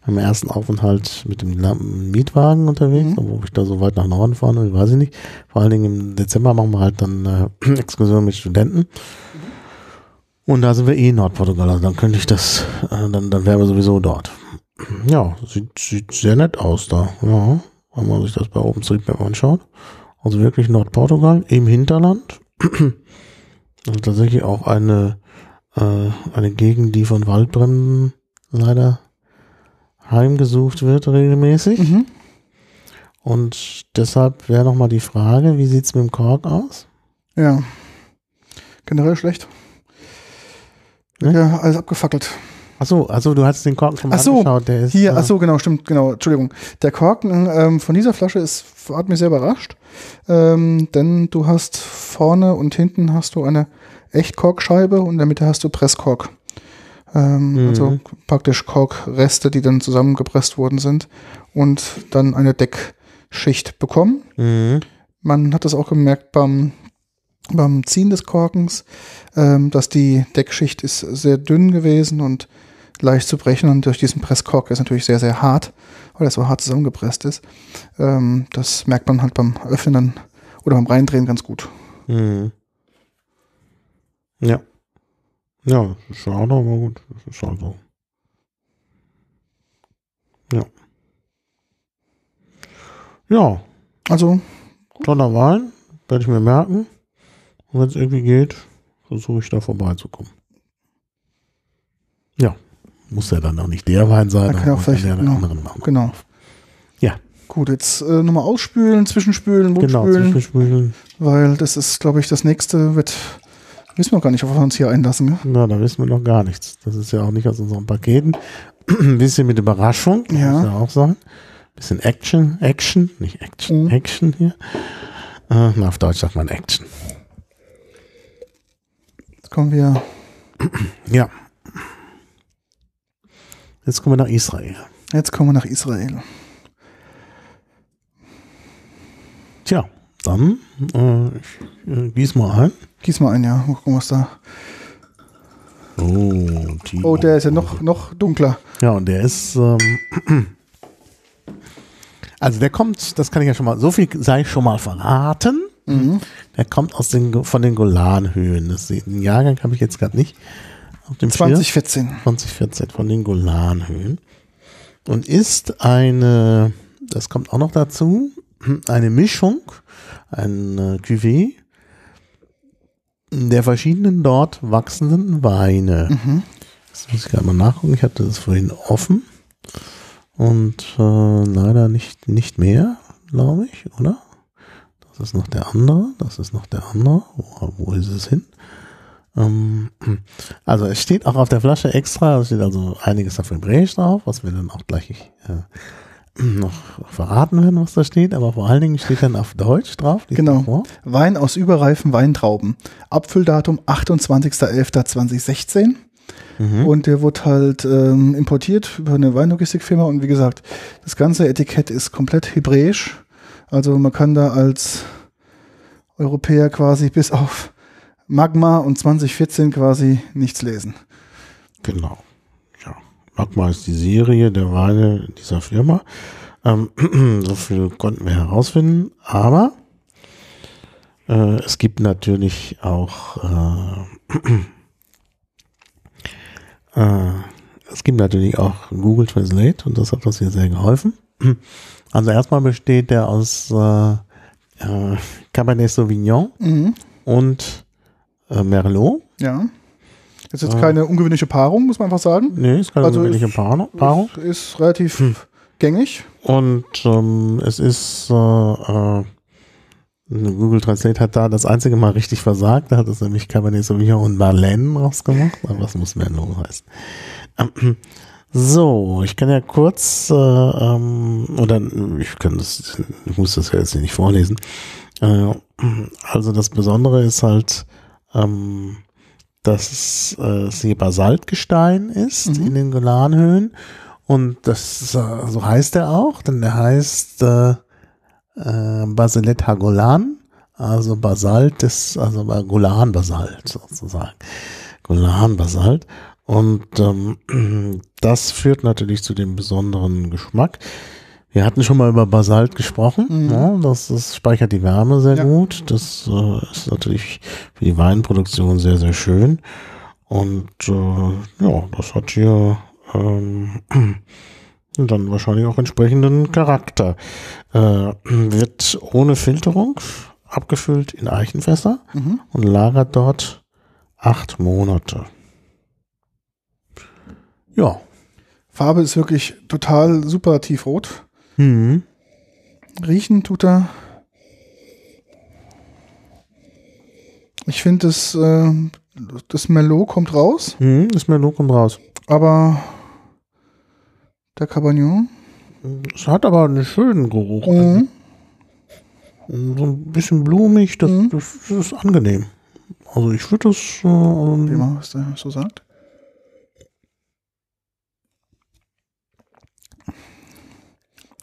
beim ersten Aufenthalt mit dem Mietwagen unterwegs, Mhm. obwohl ich da so weit nach Norden fahren will, weiß ich nicht. Vor allen Dingen im Dezember machen wir halt dann äh, Exkursion mit Studenten. Und da sind wir eh in Nordportugal, also dann könnte ich das, äh, dann, dann wären wir sowieso dort. ja, sieht, sieht sehr nett aus da. Ja, wenn man sich das bei OpenStreetMap anschaut. Also wirklich Nordportugal im Hinterland. Also tatsächlich auch eine, äh, eine Gegend, die von Waldbränden leider heimgesucht wird regelmäßig. Mhm. Und deshalb wäre nochmal die Frage, wie sieht's mit dem Kork aus? Ja. Generell schlecht. Ne? Ja, alles abgefackelt. Achso, also du hast den Korken schon mal Ach so, angeschaut, der ist. Hier, äh, ach so, genau, stimmt, genau, Entschuldigung. Der Korken ähm, von dieser Flasche ist, hat mich sehr überrascht, ähm, denn du hast vorne und hinten hast du eine Echtkorkscheibe und in der Mitte hast du Presskork. Ähm, Mhm. Also praktisch Korkreste, die dann zusammengepresst worden sind und dann eine Deckschicht bekommen. Mhm. Man hat das auch gemerkt beim, beim Ziehen des Korkens, ähm, dass die Deckschicht ist sehr dünn gewesen und leicht zu brechen und durch diesen Presskork ist natürlich sehr, sehr hart, weil er so hart zusammengepresst ist. Ähm, das merkt man halt beim Öffnen oder beim Reindrehen ganz gut. Mhm. Ja. Ja, schade, aber gut. Das ist halt so. Ja. Ja, Also, toller Wein. Werde ich mir merken. Und wenn es irgendwie geht, versuche ich da vorbeizukommen. Ja. Muss ja dann auch nicht der Wein sein, Man kann ja auch kann vielleicht- einen genau. anderen machen. genau. Ja. Gut, jetzt äh, nochmal ausspülen, zwischenspülen, Genau, Mundspülen, zwischenspülen. weil das ist, glaube ich, das nächste wird, wissen wir gar nicht, ob wir uns hier einlassen. Gell? Na, da wissen wir noch gar nichts. Das ist ja auch nicht aus unseren Paketen. Ein bisschen mit Überraschung, Ja. muss ja auch sein. Bisschen Action, Action, nicht Action, Mhm. Action hier. Äh, na, auf Deutsch sagt man Action. Jetzt kommen wir, Ja. Jetzt kommen wir nach Israel. jetzt kommen wir nach Israel. Tja, dann äh, ich, äh, gieß mal ein. Gieß mal ein, ja. Mal gucken, was da. Oh, die, Oh, der ist ja noch, noch dunkler. Ja, und der ist, ähm, also der kommt, das kann ich ja schon mal, so viel sei schon mal verraten. Mhm. Der kommt aus den, von den Golanhöhen. Das, den Jahrgang habe ich jetzt gerade nicht auf dem Schirm. 2014. 2014 von den Golanhöhen. Und ist eine, das kommt auch noch dazu, eine Mischung, ein äh, Cuvée der verschiedenen dort wachsenden Weine. Mhm. Das muss ich gerade mal nachgucken. Ich hatte das vorhin offen. Und äh, leider nicht, nicht mehr, glaube ich, oder? Das ist noch der andere. Das ist noch der andere. Wo, wo ist es hin? Ähm, also es steht auch auf der Flasche extra, es steht also einiges auf Hebräisch drauf, was wir dann auch gleich äh, noch verraten werden, was da steht, aber vor allen Dingen steht dann auf Deutsch drauf. Genau. Wein aus überreifen Weintrauben. Abfülldatum 28.11.2016. Mhm. Und der wurde halt ähm, importiert über eine Weinlogistikfirma. Und wie gesagt, das ganze Etikett ist komplett hebräisch. Also man kann da als Europäer quasi bis auf Magma und 2014 quasi nichts lesen. Genau. Magma ist die Serie der Weine dieser Firma. Ähm, so viel konnten wir herausfinden, aber äh, es gibt natürlich auch äh, äh, es gibt natürlich auch Google Translate und das hat uns hier sehr geholfen. Also erstmal besteht der aus äh, äh, Cabernet Sauvignon Mhm. und äh, Merlot. Ja. Das ist jetzt keine ungewöhnliche Paarung, muss man einfach sagen. Nee, ist keine Also gewöhnliche ist- Paarung. Ist, ist relativ gängig. Und ähm, es ist äh, äh, Google Translate hat da das einzige Mal richtig versagt. Da hat es nämlich Cabernet Sauvignon und Marlene rausgemacht. Aber was muss Merlot heißen? Ähm, so, ich kann ja kurz äh, ähm, oder ich kann das, ich muss das ja jetzt nicht vorlesen. Äh, also das Besondere ist halt, ähm, dass äh, es hier Basaltgestein ist Mhm. in den Golanhöhen. Und das äh, so heißt er auch, denn der heißt äh, äh, Basilet Hagolan, also Basalt des, also Golan-Basalt sozusagen. Golan-Basalt. Und ähm, das führt natürlich zu dem besonderen Geschmack. Wir hatten schon mal über Basalt gesprochen. Mhm. Ja, das, das speichert die Wärme sehr Ja. gut. Das äh, ist natürlich für die Weinproduktion sehr, sehr schön. Und äh, ja, das hat hier ähm, dann wahrscheinlich auch entsprechenden Charakter. Äh, wird ohne Filterung abgefüllt in Eichenfässer Mhm. und lagert dort acht Monate. Ja. Farbe ist wirklich total super tiefrot. Mhm. Riechen tut er. Ich finde, das, äh, das Merlot kommt raus, Mhm. Ist mir nur kommt raus. aber der Cabernet. Es hat aber einen schönen Geruch. Mhm. So ein bisschen blumig, das, Mhm. das, das ist angenehm. Also ich würde das. Äh, Wie was der so sagt.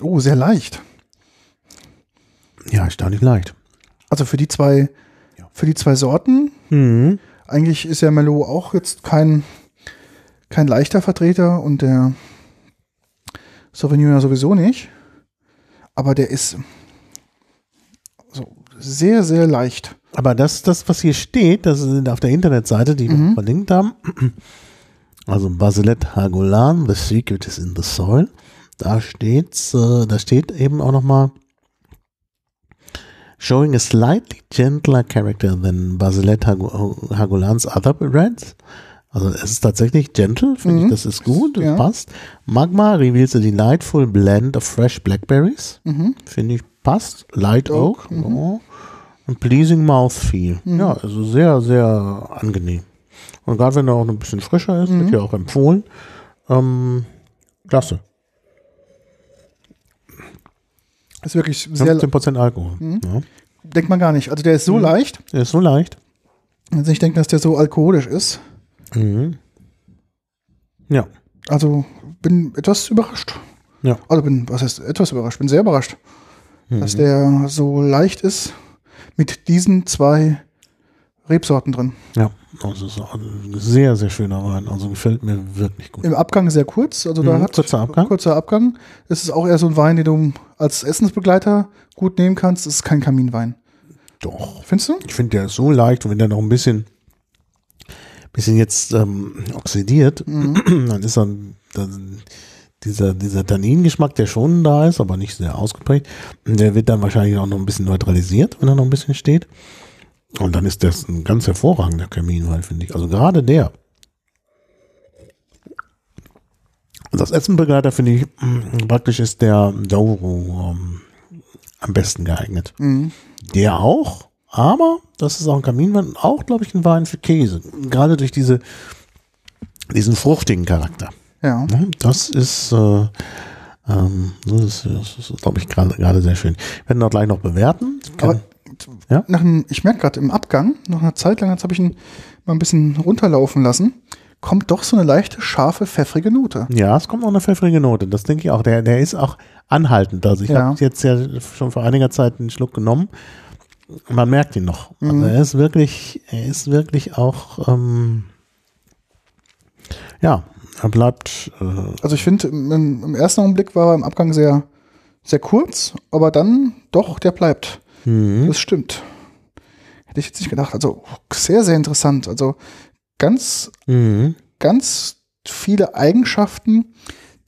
Oh, sehr leicht. ja, ist da nicht leicht. Also für die zwei, Ja. für die zwei Sorten. Mhm. Eigentlich ist ja Merlot auch jetzt kein, kein leichter Vertreter und der Sauvignon ja sowieso nicht. Aber der ist so sehr, sehr leicht. Aber das, das, was hier steht, das ist auf der Internetseite, die Mhm. wir verlinkt haben. Also Basilet Hagolan, The Secret is in the Soil. Da steht's, äh, da steht eben auch nochmal showing a slightly gentler character than Basilet Hago- Hagolans other reds. Also es ist tatsächlich gentle, finde Mhm. ich, das ist gut, das Ja. passt. Magma reveals a delightful blend of fresh blackberries. Mhm. Finde ich passt. Light Oak, Oak. mhm. ja. Und pleasing mouthfeel. Mhm. Ja, also sehr, sehr angenehm. Und gerade wenn er auch ein bisschen frischer ist, Mhm. wird ja auch empfohlen. Ähm, klasse. Ist wirklich sehr, 15% Alkohol. Mhm. Ja. denkt man gar nicht. Also der ist so Mhm. leicht, Der ist so leicht. also ich denke, dass der so alkoholisch ist. Mhm. Ja. Also bin etwas überrascht. Ja. Also bin, was heißt etwas überrascht? Bin sehr überrascht, dass Mhm. der so leicht ist mit diesen zwei Rebsorten drin. Ja, es ist ein sehr, sehr schöner Wein. Also gefällt mir wirklich gut. Im Abgang sehr kurz, also da Mhm, hat kurzer Abgang. kurzer Abgang. Es ist auch eher so ein Wein, den du als Essensbegleiter gut nehmen kannst. Es ist kein Kaminwein. Doch. Findest du? Ich finde, der ist so leicht und wenn der noch ein bisschen, bisschen jetzt ähm, oxidiert, Mhm. dann ist dann, dann dieser, dieser Tanningeschmack, der schon da ist, aber nicht sehr ausgeprägt, der wird dann wahrscheinlich auch noch ein bisschen neutralisiert, wenn er noch ein bisschen steht. Und dann ist das ein ganz hervorragender Kaminwein, finde ich. Also gerade der. Und das Essenbegleiter finde ich mm, praktisch ist der Douro ähm, am besten geeignet. Mhm. Der auch, aber das ist auch ein Kaminwein, auch glaube ich ein Wein für Käse. Gerade durch diese, diesen fruchtigen Charakter. Ja. Ne? Das ist, äh, ähm, das ist, ist glaube ich, gerade sehr schön. Wir werden auch gleich noch bewerten. Ich Ja? nach einem, ich merke gerade im Abgang, nach einer Zeit lang, jetzt habe ich ihn mal ein bisschen runterlaufen lassen, kommt doch so eine leichte, scharfe, pfeffrige Note. ja, es kommt noch eine pfeffrige Note. Das denke ich auch. Der, der ist auch anhaltend. Also ich Ja. habe jetzt ja schon vor einiger Zeit einen Schluck genommen. Man merkt ihn noch. Also Mhm. er ist wirklich, er ist wirklich auch, ähm, ja, er bleibt, äh, Also ich finde, im, im ersten Augenblick war er im Abgang sehr, sehr kurz, aber dann doch, der bleibt. Mhm. Das stimmt. Hätte ich jetzt nicht gedacht. Also sehr, sehr interessant. Also ganz, Mhm. ganz viele Eigenschaften,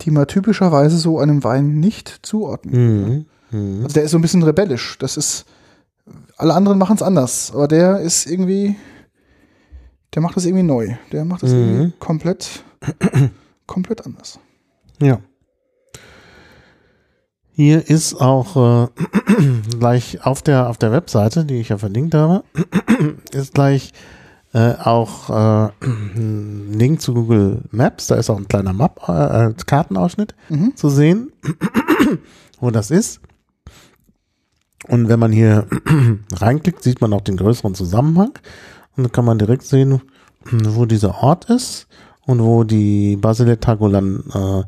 die man typischerweise so einem Wein nicht zuordnet. Mhm. Mhm. Also der ist so ein bisschen rebellisch. Das ist, alle anderen machen es anders, aber der ist irgendwie, der macht das irgendwie neu. Der macht das Mhm. irgendwie komplett, komplett anders. Ja. Hier ist auch äh, gleich auf der auf der Webseite, die ich ja verlinkt habe, ist gleich äh, auch äh, ein Link zu Google Maps. Da ist auch ein kleiner Map, äh, Kartenausschnitt Mhm. zu sehen, wo das ist. Und wenn man hier reinklickt, sieht man auch den größeren Zusammenhang. Und dann kann man direkt sehen, wo dieser Ort ist und wo die Basile Tagolan äh,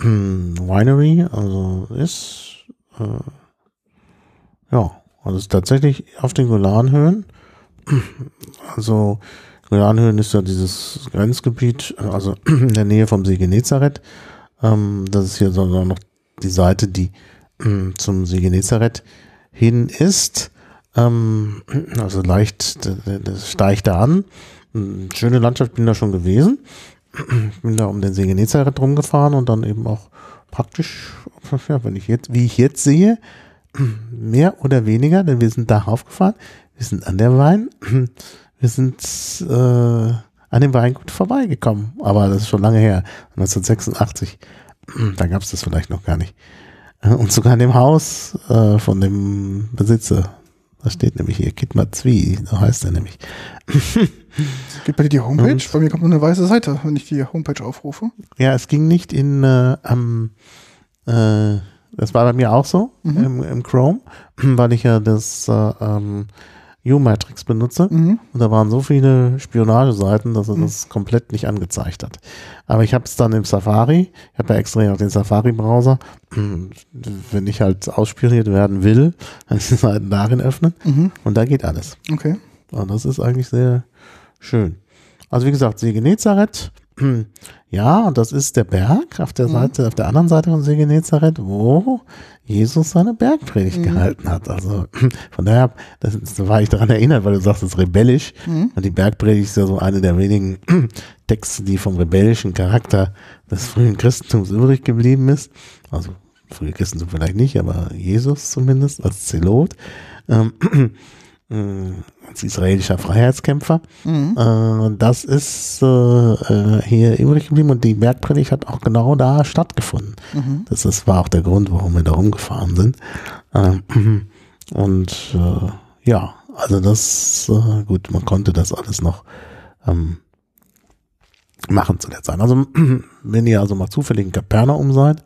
Winery also ist. Äh, ja, also ist tatsächlich auf den Golanhöhen. Also Golanhöhen ist ja dieses Grenzgebiet, also in der Nähe vom See Genezareth. Ähm, das ist hier so noch die Seite, die ähm, zum See Genezareth hin ist. Ähm, also leicht, das- steigt da an. Ähm, Schöne Landschaft, bin da schon gewesen. Bin da um den See Genezareth rumgefahren und dann eben auch praktisch, ja, wenn ich jetzt, wie ich jetzt sehe, mehr oder weniger, denn wir sind darauf gefahren, wir sind an der Wein, wir sind äh, an dem Weingut vorbeigekommen, aber das ist schon lange her, 1986, da gab es das vielleicht noch gar nicht. Und sogar in dem Haus äh, von dem Besitzer, da steht nämlich hier Kidmat Zwi, so heißt er nämlich. Geht bei dir die Homepage? Und? Bei mir kommt nur eine weiße Seite, wenn ich die Homepage aufrufe. Ja, es ging nicht in äh, am äh, das war bei mir auch so Mhm. im, im Chrome, weil ich ja das äh, ähm, U-Matrix benutze Mhm. und da waren so viele Spionageseiten, dass er Mhm. das komplett nicht angezeigt hat. Aber ich habe es dann im Safari, ich habe ja extra noch den Safari-Browser, wenn ich halt ausspioniert werden will, kann ich die Seiten darin öffnen Mhm. und da geht alles. Okay. Und das ist eigentlich sehr schön. Also wie gesagt, See Genezareth, ja, und das ist der Berg auf der Mhm. Seite, auf der anderen Seite von See Genezareth, wo Jesus seine Bergpredigt Mhm. gehalten hat. Also von daher, das, das war ich daran erinnert, weil du sagst, es ist rebellisch. Mhm. Und die Bergpredigt ist ja so eine der wenigen Texte, die vom rebellischen Charakter des frühen Christentums übrig geblieben ist. Also frühe Christentum vielleicht nicht, aber Jesus zumindest als Zelot. Ähm, als israelischer Freiheitskämpfer. Mhm. Äh, das ist äh, äh, hier übrig geblieben und die Bergpredigt hat auch genau da stattgefunden. Mhm. Das, das war auch der Grund, warum wir da rumgefahren sind. Ähm, und äh, ja, also das, äh, gut, man konnte das alles noch ähm, machen zu der Zeit. Also wenn ihr also mal zufällig in Kapernaum seid,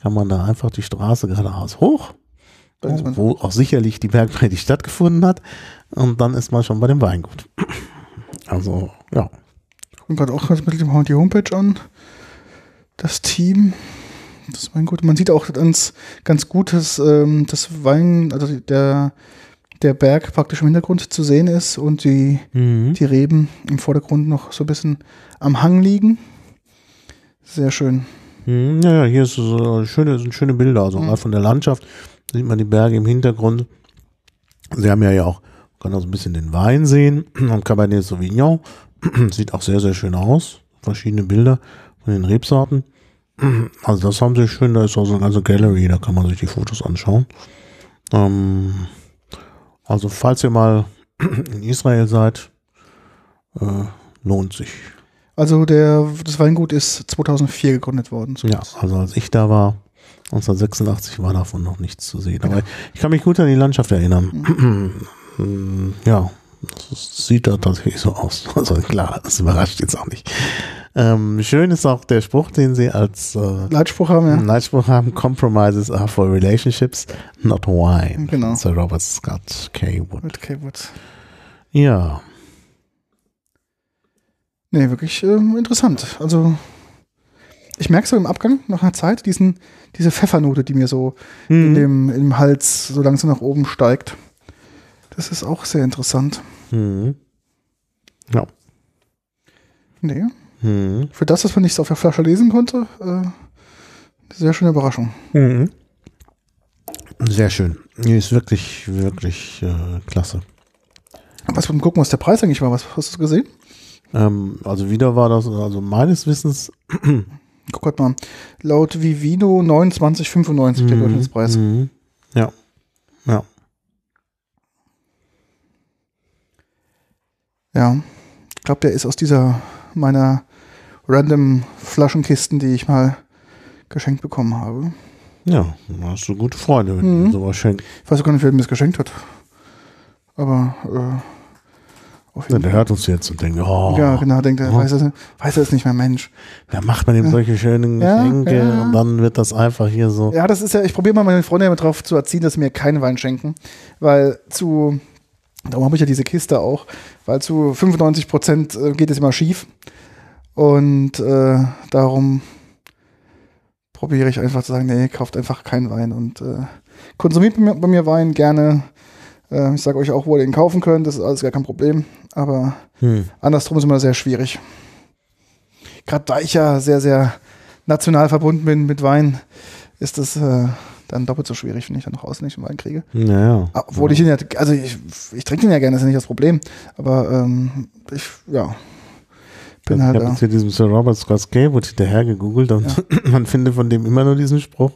kann man da einfach die Straße geradeaus hoch, Dann man- wo auch sicherlich die Bergpredigt stattgefunden hat und dann ist man schon bei dem Weingut. Also, ja. Gucke gerade auch ganz mit dem die Homepage an. Das Team. Das ist mein gut. Man sieht auch ganz, ganz gut, dass ähm, das Wein, also der, der Berg praktisch im Hintergrund zu sehen ist und die, die Reben im Vordergrund noch so ein bisschen am Hang liegen. Sehr schön. Hm, Ja, hier ist so schöne, sind schöne Bilder. Also Mhm. mal von der Landschaft sieht man die Berge im Hintergrund. Sie haben ja ja auch, man kann auch so ein bisschen den Wein sehen. Am Cabernet Sauvignon. Sieht auch sehr, sehr schön aus. Verschiedene Bilder von den Rebsorten. Also das haben sie schön, da ist auch so eine ganze Gallery, da kann man sich die Fotos anschauen. Ähm, also falls ihr mal in Israel seid, äh, lohnt sich. Also der, das Weingut ist 2004 gegründet worden. Ja, also als ich da war, 1986 war davon noch nichts zu sehen. Aber ich kann mich gut an die Landschaft erinnern. Mm, ja, das sieht da tatsächlich so aus. Also klar, das überrascht jetzt auch nicht. Ähm, schön ist auch der Spruch, den sie als äh, Leitspruch haben, ja. Leitspruch haben, Compromises are for relationships, not wine. Genau. Sir Robert Scott K. Wood. Mit K-Wood. Ja, Nee, wirklich ähm, interessant. Also ich merke so im Abgang nach einer Zeit diesen, diese Pfeffernote, die mir so in Mhm. dem im Hals so langsam nach oben steigt. Das ist auch sehr interessant. Mhm. Ja. Nee, Mhm. für das, dass man nichts auf der Flasche lesen konnte, äh, sehr schöne Überraschung. Mhm. Sehr schön. Die ist wirklich, wirklich äh, klasse. Was wir gucken, was der Preis eigentlich war. Was hast du gesehen? Ähm, also wieder war das, also meines Wissens. Guck mal. Laut Vivino 29,95 der Durchschnittspreis. Mhm. Ja. Ja. Ja. Ich glaube, der ist aus dieser meiner random Flaschenkisten, die ich mal geschenkt bekommen habe. Ja, hast du gute Freunde, wenn Mhm. du sowas schenkst. Ich weiß gar nicht, wer mir das geschenkt hat. Aber äh, Ja, der hört uns jetzt und denkt, oh, Ja, genau, denkt er, Oh. weiß er, weiß er ist nicht mehr Mensch. wer macht man ihm solche schönen Ja, Geschenke ja. und dann wird das einfach hier so. Ja, das ist ja, ich probiere mal meine Freunde damit drauf zu erziehen, dass sie mir keinen Wein schenken. Weil zu, darum habe ich ja diese Kiste auch, weil zu 95 Prozent äh, geht es immer schief. Und äh, darum probiere ich einfach zu sagen, nee, kauft einfach keinen Wein und äh, konsumiert bei mir Wein gerne. Äh, ich sage euch auch, wo ihr den kaufen könnt, das ist alles gar kein Problem. Aber Hm. andersrum ist immer sehr schwierig. Gerade da ich ja sehr, sehr national verbunden bin mit Wein, ist das äh, dann doppelt so schwierig, wenn ich dann außen nicht einen Wein kriege. Naja. Obwohl ich ihn ja, also ich, ich trinke ihn ja gerne, das ist ja nicht das Problem. Aber ähm, ich, ja, bin ich halt habe da. jetzt hier diesem Sir Robert Scott Gaywood hinterher gegoogelt und man findet von dem immer nur diesen Spruch.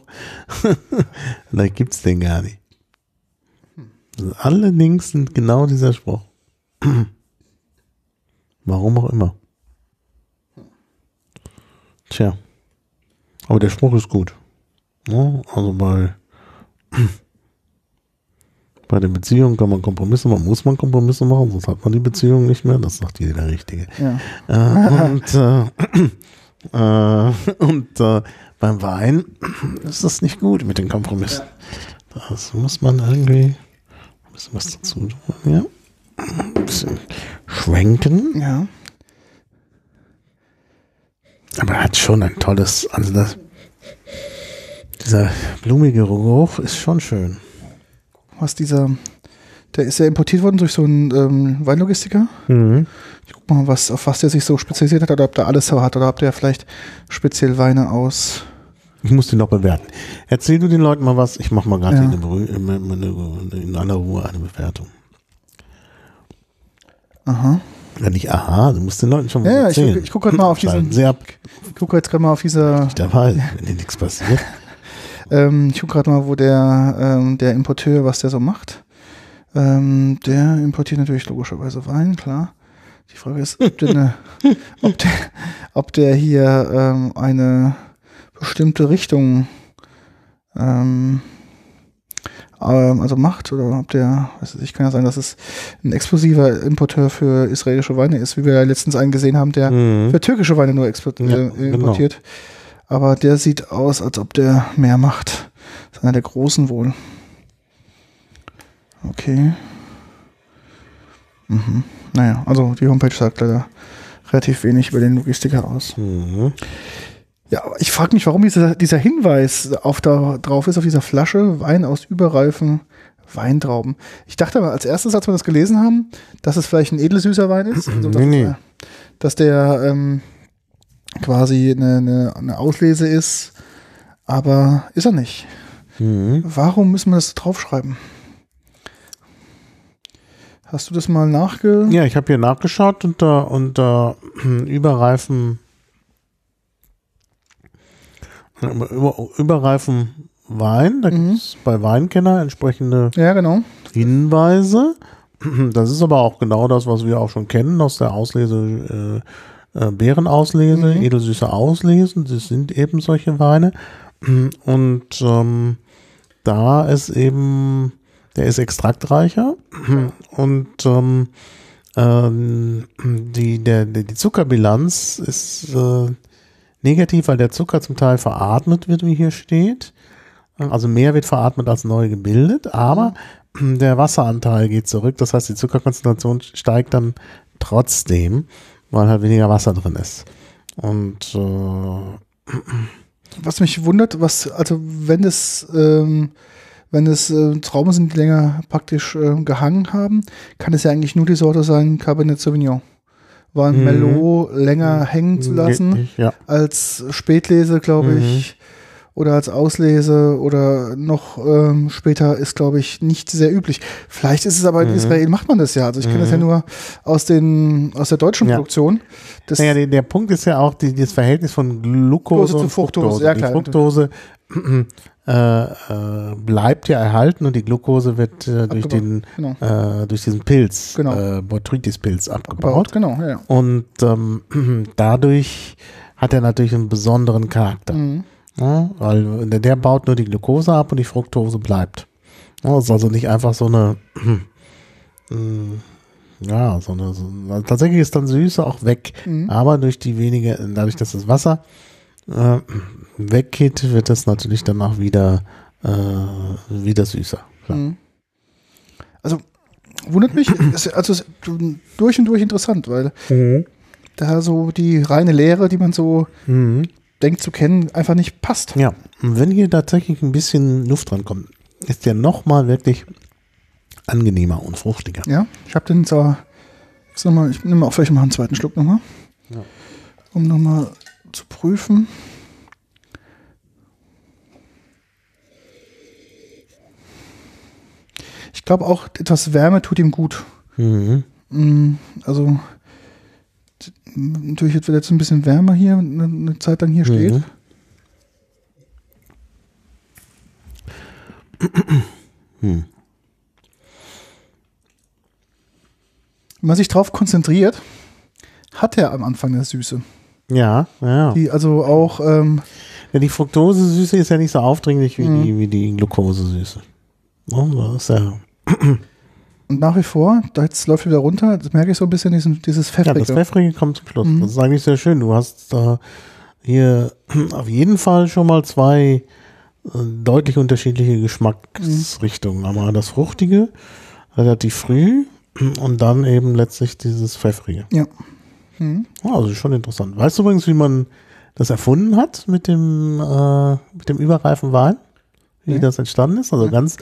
da gibt's den gar nicht. Alle Links sind genau dieser Spruch. Warum auch immer. Tja. Aber der Spruch ist gut. Ja, also bei, bei den Beziehungen kann man Kompromisse machen, muss man Kompromisse machen, sonst hat man die Beziehung nicht mehr. Das sagt jeder Richtige. Ja. Äh, und äh, äh, und äh, beim Wein ist das nicht gut mit den Kompromissen. Das muss man irgendwie bisschen was dazu tun. Ja. Ein bisschen schwenken. ja. Aber er hat schon ein tolles, also das, dieser blumige Geruch ist schon schön. Was dieser, der ist ja importiert worden durch so einen ähm, Weinlogistiker. Ich guck mal, was, auf was der sich so spezialisiert hat oder ob der alles hat oder ob der vielleicht speziell Weine aus. Ich muss den noch bewerten. Erzähl du den Leuten mal was. Ich mache mal gerade Ja. in, aller Ruhe eine Bewertung. Aha. Ja, nicht aha, du musst den Leuten schon was Ja, ja, ich, erzählen. ich gucke gerade mal auf diesen. Ab. Ich gucke jetzt gerade mal auf dieser. Dabei, wenn dir nichts passiert. Ähm, ich gucke gerade mal, wo der, ähm, der Importeur, was der so macht. Ähm, der importiert natürlich logischerweise Wein, klar. Die Frage ist, ob der, eine, ob der, ob der hier ähm, eine bestimmte Richtung ähm, ähm, also macht oder ob der, weiß ich, kann ja sein, dass es ein explosiver Importeur für israelische Weine ist, wie wir ja letztens einen gesehen haben, der Mhm. für türkische Weine nur export, Ja, äh, genau. importiert. Aber der sieht aus, als ob der mehr macht. Das ist einer der großen wohl. Okay. Mhm. Naja, also die Homepage sagt leider relativ wenig über den Logistiker aus. Mhm. Ja, ich frage mich, warum dieser, dieser Hinweis auf da drauf ist, auf dieser Flasche, Wein aus überreifen Weintrauben. Ich dachte aber als erstes, als wir das gelesen haben, dass es vielleicht ein edelsüßer Wein ist. Also, dass, Nee, nee. äh, dass der ähm, quasi eine, eine, eine Auslese ist, aber ist er nicht. Mhm. Warum müssen wir das draufschreiben? Hast du das mal nachge... Ja, ich habe hier nachgeschaut unter, unter Überreifen, über, Überreifen Wein. Da Mhm. gibt es bei Weinkenner entsprechende Ja, genau. Hinweise. Das ist aber auch genau das, was wir auch schon kennen aus der Auslese, äh, äh, Beerenauslese, Mhm. edelsüße Auslesen. Das sind eben solche Weine. Und ähm, da ist eben, der ist extraktreicher und ähm, ähm, die, der, der, die Zuckerbilanz ist äh, negativ, weil der Zucker zum Teil veratmet wird, wie hier steht. Also mehr wird veratmet als neu gebildet, aber der Wasseranteil geht zurück. Das heißt, die Zuckerkonzentration steigt dann trotzdem, weil halt weniger Wasser drin ist. Und äh, Was mich wundert, was, also wenn es, ähm, wenn es äh, Trauben sind, die länger praktisch äh, gehangen haben, kann es ja eigentlich nur die Sorte sein Cabernet Sauvignon. War ein Mhm. Merlot länger hängen zu lassen ja. als Spätlese, glaube Mhm. Oder als Auslese oder noch ähm, später ist, glaube ich, nicht sehr üblich. Vielleicht ist es aber in Mhm. Israel macht man das ja. Also ich kenne das ja Mhm. nur aus den aus der deutschen Ja. Produktion. Das, Naja, der, der Punkt ist ja auch die, das Verhältnis von Glucose und Fructose, Fructose. ja, die. Fructose äh, äh, bleibt ja erhalten und die Glucose wird äh, durch, den, genau. äh, durch diesen Pilz, Genau. äh, Botrytis-Pilz abgebaut. Gebaut, genau, ja. Und ähm, dadurch hat er natürlich einen besonderen Charakter. Mhm. Ja, weil der, baut nur die Glucose ab und die Fructose bleibt. Ja, ist also nicht einfach so eine, mm, ja, so eine, so, tatsächlich ist dann Süße auch weg. Mhm. Aber durch die wenige, dadurch, dass das Wasser äh, weggeht, wird es natürlich danach wieder, äh, wieder süßer. Mhm. Also wundert mich, ist, also ist durch und durch interessant, weil da so die reine Lehre, die man so Mhm. Denkt zu kennen, einfach nicht passt. Ja, und wenn hier tatsächlich ein bisschen Luft dran kommt, ist der nochmal wirklich angenehmer und fruchtiger. Ja, ich habe den so, jetzt noch mal, ich nehme auch vielleicht mal einen zweiten Schluck nochmal, Ja. um nochmal zu prüfen. Ich glaube auch, etwas Wärme tut ihm gut. Mhm. Mm, Also natürlich wird jetzt ein bisschen wärmer hier, eine, eine Zeit lang hier steht. Hm. Wenn man sich drauf konzentriert, hat er am Anfang eine Süße. Ja, ja. Die also auch, ähm, ja. Die Fructose-Süße ist ja nicht so aufdringlich wie, Mhm. die, wie die Glukose-Süße. Ja, das ist ja, und nach wie vor, da jetzt läuft wieder runter, das merke ich so ein bisschen, diesen, dieses ja, das Pfeffrige. Pfeffrige kommt zum Schluss. Mhm. Das ist eigentlich sehr schön. Du hast äh, hier auf jeden Fall schon mal zwei äh, deutlich unterschiedliche Geschmacksrichtungen. Einmal das Fruchtige, relativ früh und dann eben letztlich dieses Pfeffrige. ja. Mhm. Also schon interessant. Weißt du übrigens, wie man das erfunden hat mit dem, äh, mit dem überreifen Wein? Wie Nee. das entstanden ist? Also ganz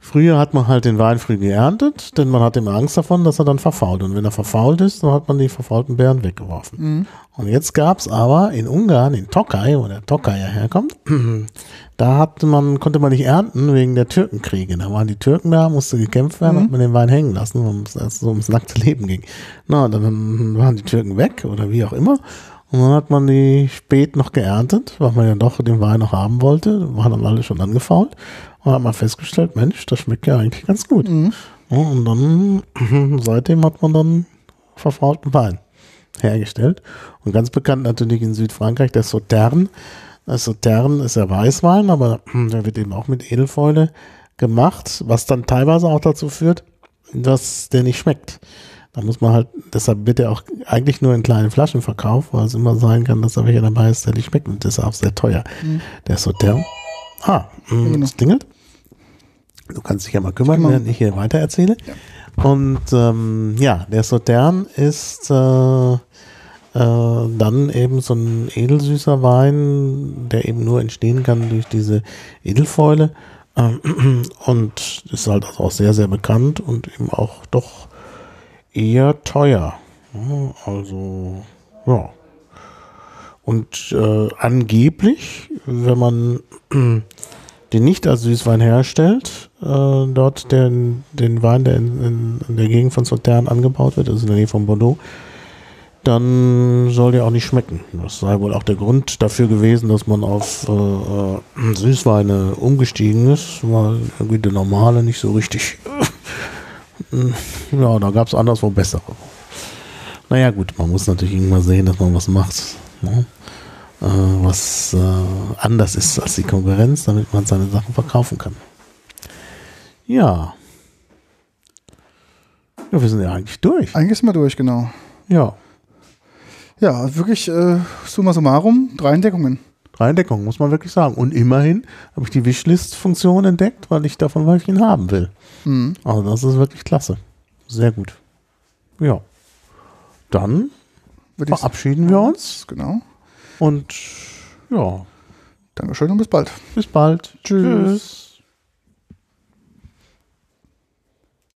früher hat man halt den Wein früh geerntet, denn man hatte immer Angst davon, dass er dann verfault. Und wenn er verfault ist, dann hat man die verfaulten Beeren weggeworfen. Mhm. Und jetzt gab's aber in Ungarn, in Tokai, wo der Tokai ja herkommt, da hatte man, konnte man nicht ernten wegen der Türkenkriege. Da waren die Türken da, musste gekämpft werden, Mhm. hat man den Wein hängen lassen, weil es so ums nackte Leben ging. Na, dann waren die Türken weg oder wie auch immer. Und dann hat man die spät noch geerntet, weil man ja doch den Wein noch haben wollte. Waren dann alle schon angefault. Und hat man festgestellt, Mensch, das schmeckt ja eigentlich ganz gut. Mhm. Und dann, seitdem hat man dann verfaulten Wein hergestellt. Und ganz bekannt natürlich in Südfrankreich der Sautern. Das Sautern ist ja Weißwein, aber der wird eben auch mit Edelfäule gemacht, was dann teilweise auch dazu führt, dass der nicht schmeckt. Da muss man halt, deshalb wird er auch eigentlich nur in kleinen Flaschen verkauft, weil es immer sein kann, dass da welcher dabei ist, der nicht schmeckt und das ist auch sehr teuer. Mhm. Der Sautern. Ah, mh, genau. es klingelt. Du kannst dich ja mal kümmern, Kümmern. während ich hier weiter erzähle. Und ähm, ja, der Sautern ist äh, äh, dann eben so ein edelsüßer Wein, der eben nur entstehen kann durch diese Edelfäule. Ähm, und ist halt auch sehr, sehr bekannt und eben auch doch eher teuer. Ja, Also, ja. Und äh, angeblich, wenn man den nicht als Süßwein herstellt, äh, dort den, den Wein, der in, in, in der Gegend von Sautern angebaut wird, also in der Nähe von Bordeaux, dann soll der auch nicht schmecken. Das sei wohl auch der Grund dafür gewesen, dass man auf äh, äh, Süßweine umgestiegen ist, weil irgendwie der normale nicht so richtig. ja, da gab es anderswo bessere. Naja, gut, man muss natürlich irgendwann sehen, dass man was macht. Ne? Äh, was äh, anders ist als die Konkurrenz, damit man seine Sachen verkaufen kann. Ja. Ja, wir sind ja eigentlich durch. Eigentlich sind wir durch, genau. Ja. Ja, wirklich, äh, summa summarum, drei Entdeckungen. Drei Entdeckungen, muss man wirklich sagen. Und immerhin habe ich die Wishlist-Funktion entdeckt, weil ich davon welchen haben will. Mhm. Also das ist wirklich klasse. Sehr gut. Ja. Dann verabschieden wir uns Genau. Und ja, Dankeschön und bis bald. bis bald. Tschüss.